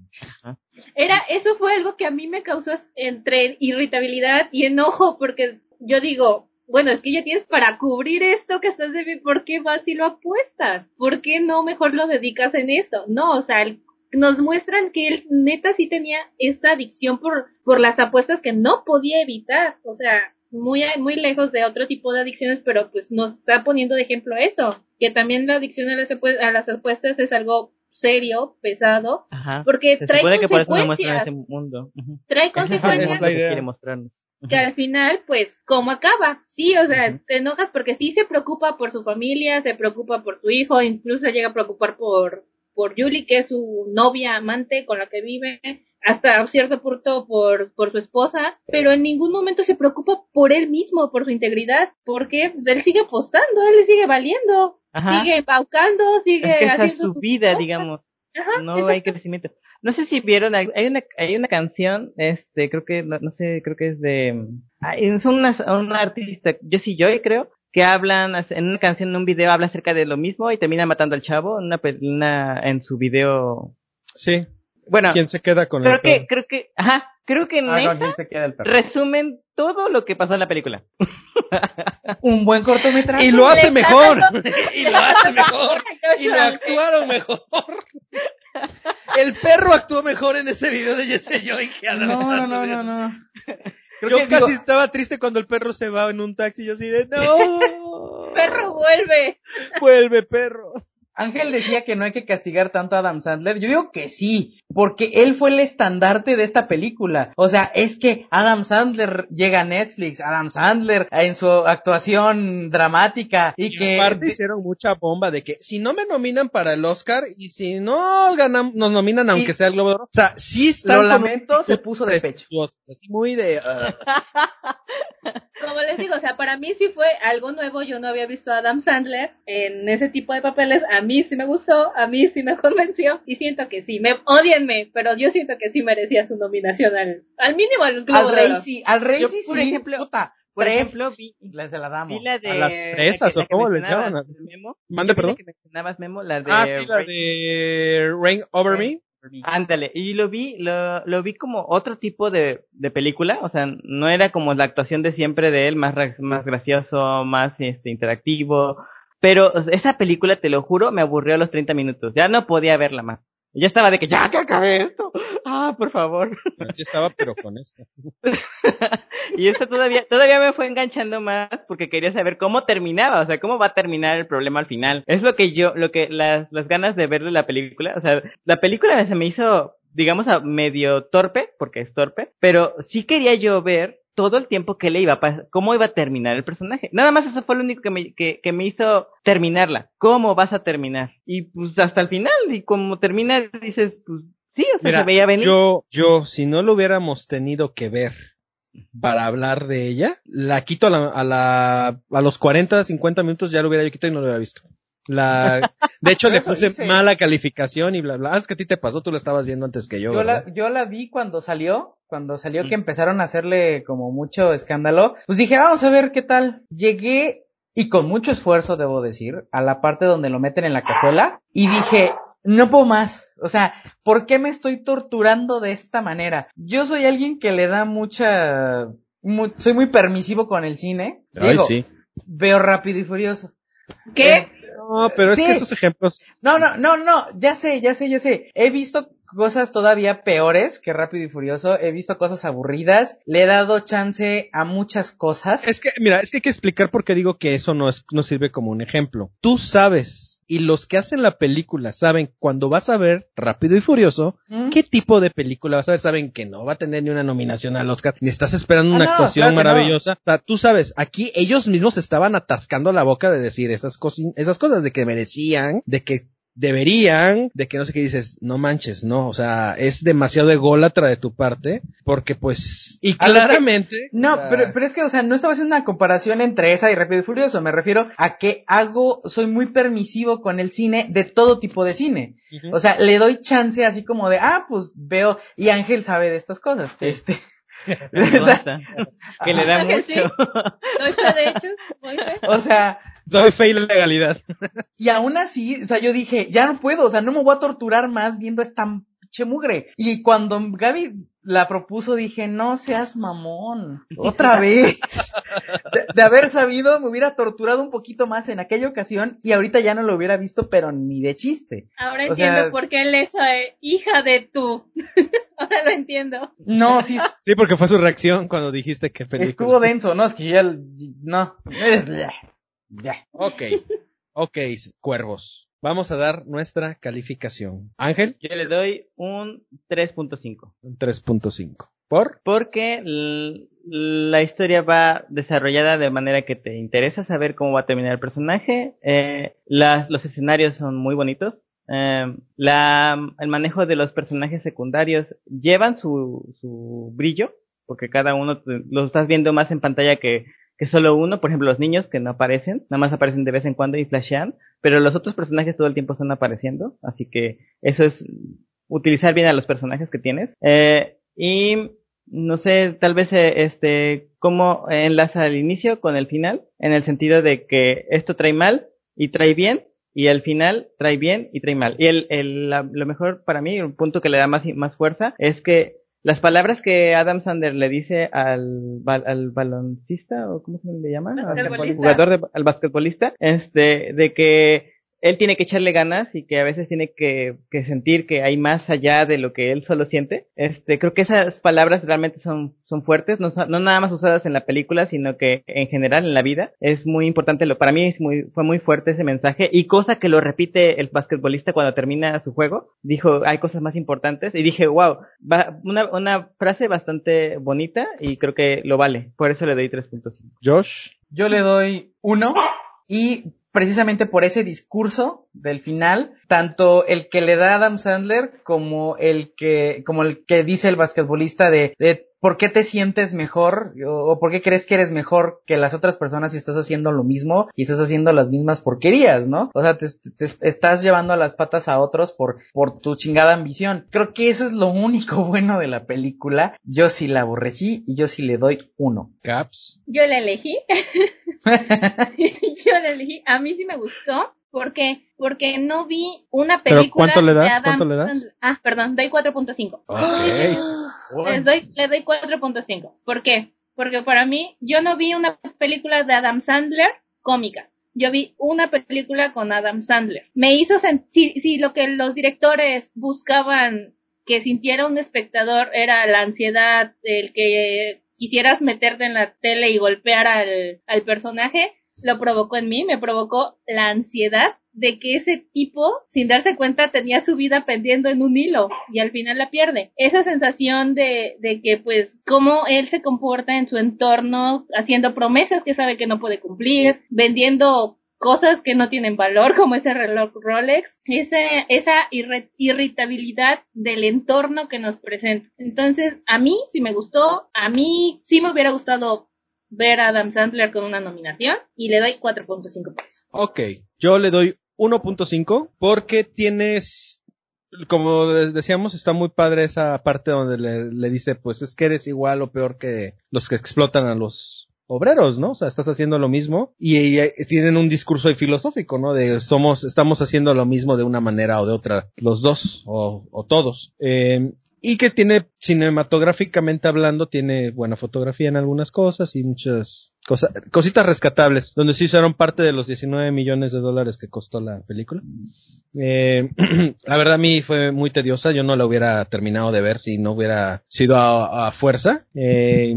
Era, eso fue algo que a mí me causó entre irritabilidad y enojo, porque yo digo, bueno, es que ya tienes para cubrir esto que estás debiendo, ¿por qué vas y lo apuestas? ¿Por qué no mejor lo dedicas en esto? No, o sea, el- nos muestran que él neta sí tenía esta adicción por, por las apuestas que no podía evitar, o sea, muy, muy lejos de otro tipo de adicciones, pero pues nos está poniendo de ejemplo eso, que también la adicción a las, a las apuestas es algo serio, pesado, Ajá. porque Se trae supone que por eso nos muestran consecuencias, ese mundo. Ujú. trae es consecuencias que idea. quiere mostrarnos. que al final, pues, ¿cómo acaba? Sí, o sea, te enojas porque sí se preocupa por su familia, se preocupa por tu hijo, incluso llega a preocupar por, por Julie, que es su novia amante con la que vive, hasta cierto punto por, por su esposa, pero en ningún momento se preocupa por él mismo, por su integridad, porque él sigue apostando, él le sigue valiendo, Ajá. sigue embaucando, sigue Es que esa es haciendo su vida, cosas. digamos. Ajá, no exacto. hay crecimiento. No sé si vieron, hay una, hay una canción, este, creo que, no, no sé, creo que es de, son unas, una artista, Jessie Joy creo, que hablan, en una canción, en un video, habla acerca de lo mismo y termina matando al chavo en una, una en su video. sí, Bueno, ¿quién se queda con creo el que, perro? creo que, ajá, creo que en Ah, con esa quién se queda el perro. resumen todo lo que pasó en la película. Un buen cortometraje. Y lo hace mejor. y lo hace mejor. Y lo actuaron mejor. El perro actuó mejor en ese video de Jesse Joy que Adam No, no, no, no, no. Creo Yo que, casi digo, estaba triste cuando el perro se va en un taxi. Yo así de, no. Perro vuelve. Vuelve, perro. Ángel decía que no hay que castigar tanto a Adam Sandler. Yo digo que sí, porque él fue el estandarte de esta película. O sea, es que Adam Sandler llega a Netflix, Adam Sandler en su actuación dramática y, Y que aparte hicieron mucha bomba de que si no me nominan para el Oscar y si no ganamos, nos nominan aunque Y- sea el Globo de Oro. O sea, sí están lo lamento, se puso de pecho. Muy de, ah. Como les digo, o sea, para mí sí fue algo nuevo. Yo no había visto a Adam Sandler en ese tipo de papeles. A mí sí me gustó, a mí sí me convenció. Y siento que sí, me odienme, pero yo siento que sí merecía su nominación al, al mínimo al Globo al de rey sí, al rey Yo, sí, por sí, ejemplo- puta, Por ejemplo, vi, les la damos. vi la de... A las la fresas, que- ¿o la cómo le llaman? Memo. Mande, la perdón. que mencionabas, Memo, la de... Ah, sí, la Rain- de Rain Over Me. Ándale, y lo vi, lo, lo vi como otro tipo de, de película, o sea, no era como la actuación de siempre de él, más, más gracioso, más este, interactivo, pero esa película, te lo juro, me aburrió a los 30 minutos, ya no podía verla más. Ya estaba de que ya que acabé esto, ah, por favor. Así estaba, pero con esto. y esto todavía, todavía me fue enganchando más porque quería saber cómo terminaba, o sea, cómo va a terminar el problema al final. Es lo que yo, lo que, las, las ganas de ver de la película, o sea, la película se me hizo, digamos, a medio torpe, porque es torpe, pero sí quería yo ver todo el tiempo que le iba a pasar, cómo iba a terminar el personaje. Nada más eso fue lo único que me, que, que me hizo terminarla. ¿Cómo vas a terminar? Y pues hasta el final, y como termina, dices, pues sí, o sea, Mira, se veía venir. yo, yo, si no lo hubiéramos tenido que ver para hablar de ella, la quito a la, a la, a los 40, 50 minutos ya lo hubiera yo quitado y no lo hubiera visto. La, de hecho le puse hice. mala calificación y bla, bla. Ah, es que a ti te pasó, tú lo estabas viendo antes que yo, Yo la, yo la vi cuando salió, cuando salió Mm. que empezaron a hacerle como mucho escándalo. Pues dije, vamos a ver qué tal. Llegué, y con mucho esfuerzo debo decir, a la parte donde lo meten en la cajuela, y dije, no puedo más. O sea, ¿por qué me estoy torturando de esta manera? Yo soy alguien que le da mucha, mu- soy muy permisivo con el cine. Digo, Veo rápido y furioso. ¿Qué? Eh, No, pero es Sí. que esos ejemplos, no, no, no, no, ya sé, ya sé, ya sé. He visto cosas todavía peores que Rápido y Furioso. He visto cosas aburridas. Le he dado chance a muchas cosas. es que, mira, es que hay que explicar por qué digo que eso no es, no sirve como un ejemplo. Tú sabes, y los que hacen la película saben cuando vas a ver Rápido y Furioso, ¿Mm? ¿Qué tipo de película vas a ver? Saben que no va a tener ni una nominación al Oscar, ni estás esperando Ah, una no, actuación claro que no. maravillosa. O sea, tú sabes, aquí ellos mismos estaban atascando la boca de decir esas, esas cosas, de que merecían, de que deberían, de que no sé qué dices, no manches, no, o sea, es demasiado ególatra de tu parte, porque pues, y claramente. No, o sea, pero, pero es que, o sea, no estaba haciendo una comparación entre esa y Rápido y Furioso. Me refiero a que hago, soy muy permisivo con el cine de todo tipo de cine. O sea, le doy chance así como de, ah, pues veo, y Ángel sabe de estas cosas. Este. que le da que sí. mucho. ¿No está de hecho? O sea, Doy fe y la legalidad. y aún así, o sea, yo dije, ya no puedo, o sea, no me voy a torturar más viendo esta mugre. Y cuando Gaby la propuso, dije, no seas mamón, otra vez. De, de haber sabido, me hubiera torturado un poquito más en aquella ocasión y ahorita ya no lo hubiera visto, pero ni de chiste. Ahora O entiendo sea- por qué él es eh, hija de tú. Ahora lo entiendo. No, sí, Sí, porque fue su reacción cuando dijiste que película. estuvo denso, no, es que ya, no. Ya. Ok, ok, cuervos. Vamos a dar nuestra calificación. Ángel, Yo le doy un 3.5. un 3.5. ¿Por? Porque la historia va desarrollada de manera que te interesa saber cómo va a terminar el personaje. Eh, las- los escenarios son muy bonitos. Eh, la, el manejo de los personajes secundarios llevan su, su brillo, porque cada uno lo estás viendo más en pantalla que, que solo uno. Por ejemplo, los niños que no aparecen, nada más aparecen de vez en cuando y flashean, pero los otros personajes todo el tiempo están apareciendo. Así que eso es utilizar bien a los personajes que tienes. Eh, y no sé, tal vez eh, este, cómo enlaza el inicio con el final, en el sentido de que esto trae mal y trae bien, y al final trae bien y trae mal. Y el, el, la- lo mejor para mí, un punto que le da más, más fuerza, es que las palabras que Adam Sander le dice al, bal- al baloncista, o cómo se le llama, al jugador, de- al basquetbolista, este, de que él tiene que echarle ganas y que a veces tiene que, que sentir que hay más allá de lo que él solo siente. Este, creo que esas palabras realmente son, son fuertes, no, son- no nada más usadas en la película, sino que en general en la vida. Es muy importante, lo, para mí es muy, fue muy fuerte ese mensaje y cosa que lo repite el basquetbolista cuando termina su juego. Dijo, hay cosas más importantes y dije, wow, va, una, una frase bastante bonita y creo que lo vale. Por eso le doy 3.5. Josh. Yo le doy uno y precisamente por ese discurso del final, tanto el que le da Adam Sandler como el que, como el que dice el basquetbolista de, de por qué te sientes mejor o, por qué crees que eres mejor que las otras personas si estás haciendo lo mismo y estás haciendo las mismas porquerías, ¿no? O sea, te, estás llevando a las patas a otros por, por tu chingada ambición. Creo que eso es lo único bueno de la película. Yo sí la aborrecí y yo sí le doy uno. Caps. Yo la elegí. Yo la elegí. A mí sí me gustó. ¿Por qué? Porque no vi una ¿Pero película. cuánto le das? de Adam ¿Cuánto le das? Sandler. Ah, perdón, doy 4.5. Ok. Les doy, le doy 4.5. ¿Por qué? Porque para mí, yo no vi una película de Adam Sandler cómica. Yo vi una película con Adam Sandler. Me hizo sentir, si, si lo que los directores buscaban que sintiera un espectador era la ansiedad, el que quisieras meterte en la tele y golpear al, al personaje, lo provocó en mí, me provocó la ansiedad de que ese tipo, sin darse cuenta, tenía su vida pendiendo en un hilo y al final la pierde. Esa sensación de, de que, pues, cómo él se comporta en su entorno, haciendo promesas que sabe que no puede cumplir, vendiendo cosas que no tienen valor, como ese reloj Rolex, ese, esa irritabilidad del entorno que nos presenta. Entonces, a mí sí me gustó, a mí sí me hubiera gustado ver a Adam Sandler con una nominación y le doy 4.5 pesos. Ok, yo le doy 1.5 porque tienes, como de- decíamos, está muy padre esa parte donde le, dice, pues es que eres igual o peor que los que explotan a los obreros, ¿no? O sea, estás haciendo lo mismo y, y tienen un discurso filosófico, ¿no? De somos, estamos haciendo lo mismo de una manera o de otra, los dos o, o todos. Eh, y que tiene, cinematográficamente hablando, tiene buena fotografía en algunas cosas y muchas cosas, cositas rescatables, donde sí usaron parte de los 19 millones de dólares que costó la película. Eh, la verdad a mí fue muy tediosa, yo no la hubiera terminado de ver si no hubiera sido a, fuerza. Eh,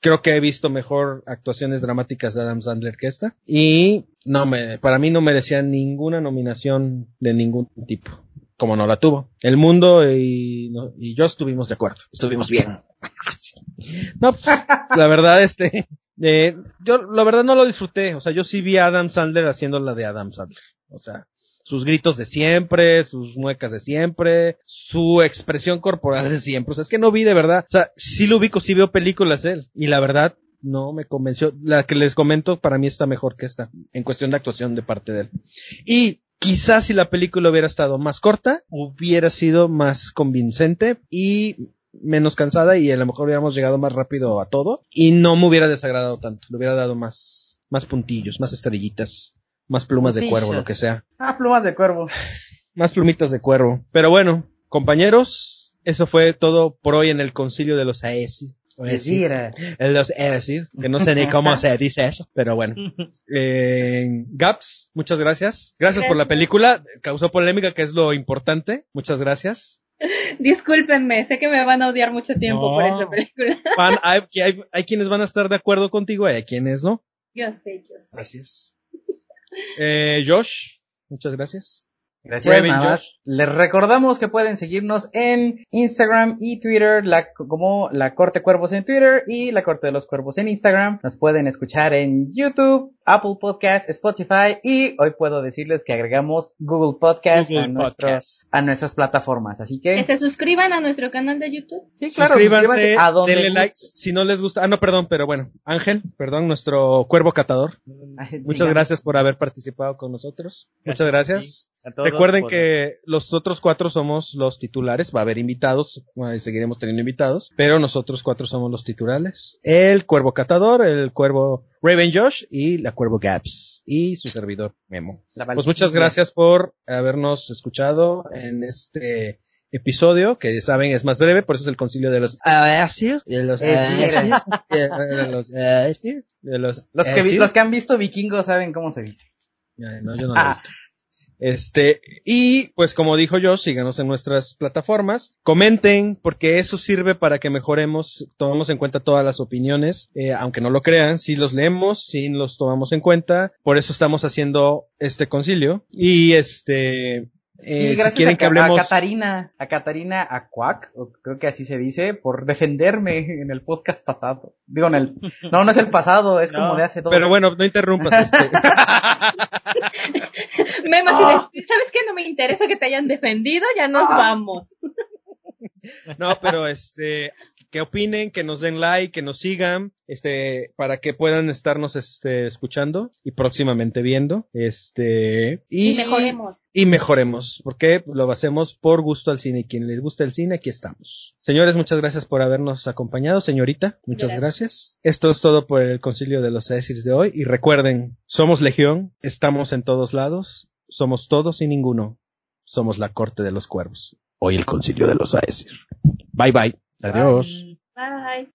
creo que he visto mejor actuaciones dramáticas de Adam Sandler que esta y no me, para mí no merecía ninguna nominación de ningún tipo como no la tuvo. El mundo y, yo estuvimos de acuerdo. Estuvimos bien. No, pues, la verdad, este, eh, yo la verdad no lo disfruté. O sea, yo sí vi a Adam Sandler haciendo la de Adam Sandler. O sea, sus gritos de siempre, sus muecas de siempre, su expresión corporal de siempre. O sea, es que no vi de verdad. O sea, sí lo ubico, sí veo películas de él. Y la verdad, no me convenció. La que les comento para mí está mejor que esta, en cuestión de actuación de parte de él. Y quizás si la película hubiera estado más corta, hubiera sido más convincente y menos cansada y a lo mejor hubiéramos llegado más rápido a todo y no me hubiera desagradado tanto, le hubiera dado más, más puntillos, más estrellitas, más plumas de cuervo, lo que sea. Ah, plumas de cuervo. Más plumitas de cuervo. Pero bueno, compañeros, eso fue todo por hoy en el concilio de los Aesi. Decir, En los Aesi, que no sé ni cómo se dice eso, pero bueno. Eh, Gaps, muchas gracias. Gracias por la película. Causó polémica, que es lo importante. Muchas gracias. Discúlpenme, sé que me van a odiar mucho tiempo No. por esta película. Fan- hay, hay, hay quienes van a estar de acuerdo contigo y hay quienes no. Yo sé, yo sé. Gracias. Eh, Josh, muchas gracias. Gracias, nada más. Les recordamos que pueden seguirnos en Instagram y Twitter, la, como La Corte Cuervos en Twitter y La Corte de los Cuervos en Instagram. Nos pueden escuchar en YouTube, Apple Podcasts, Spotify y hoy puedo decirles que agregamos Google Podcasts Google a, nuestros- a nuestras plataformas. Así que, Que se suscriban a nuestro canal de YouTube. sí, claro, Suscríbanse, suscríbanse a donde denle likes. Si no les gusta, ah, no, perdón, pero bueno, Ángel, perdón, nuestro cuervo catador. Ay, Muchas gracias por haber participado con nosotros. Muchas gracias. Recuerden por- que los otros cuatro somos los titulares. Va a haber invitados, bueno, y seguiremos teniendo invitados, pero nosotros cuatro somos los titulares. El cuervo catador, el cuervo Raven Josh y la cuervo Gaps y su servidor Memo. Pues muchas gracias por habernos escuchado en este episodio, que ya saben es más breve, por eso es el concilio de los Aesir, de los Aesir, de los Aesir, de los Los que, los que han visto vikingos saben cómo se dice. No, yo no lo he Ah. visto. Este, y pues como dijo yo, síganos en nuestras plataformas, comenten, porque eso sirve para que mejoremos, tomamos en cuenta todas las opiniones, eh, aunque no lo crean, sí los leemos, sí los tomamos en cuenta, por eso estamos haciendo este concilio, y este, Sí, eh, si gracias quieren a, que hablemos, a Catarina, a Catarina Acuac, o creo que así se dice, por defenderme en el podcast pasado. Digo, en el, no, no es el pasado, es No, como de hace dos. pero bueno, no interrumpas, este, Memo, Ah. ¿sabes qué? No me interesa que te hayan defendido, ya nos Ah. vamos. No, pero este, que opinen, que nos den like, que nos sigan, este, para que puedan estarnos, este, escuchando y próximamente viendo, este, y, Y mejoremos. y mejoremos, porque lo hacemos por gusto al cine y quien les gusta el cine, aquí estamos. Señores, muchas gracias por habernos acompañado, señorita, muchas gracias. Esto es todo por el concilio de los Aesirs de hoy y recuerden, somos legión, estamos en todos lados, somos todos y ninguno, somos la corte de los cuervos. Hoy el concilio de los Aesir. Bye bye. Adiós. Bye.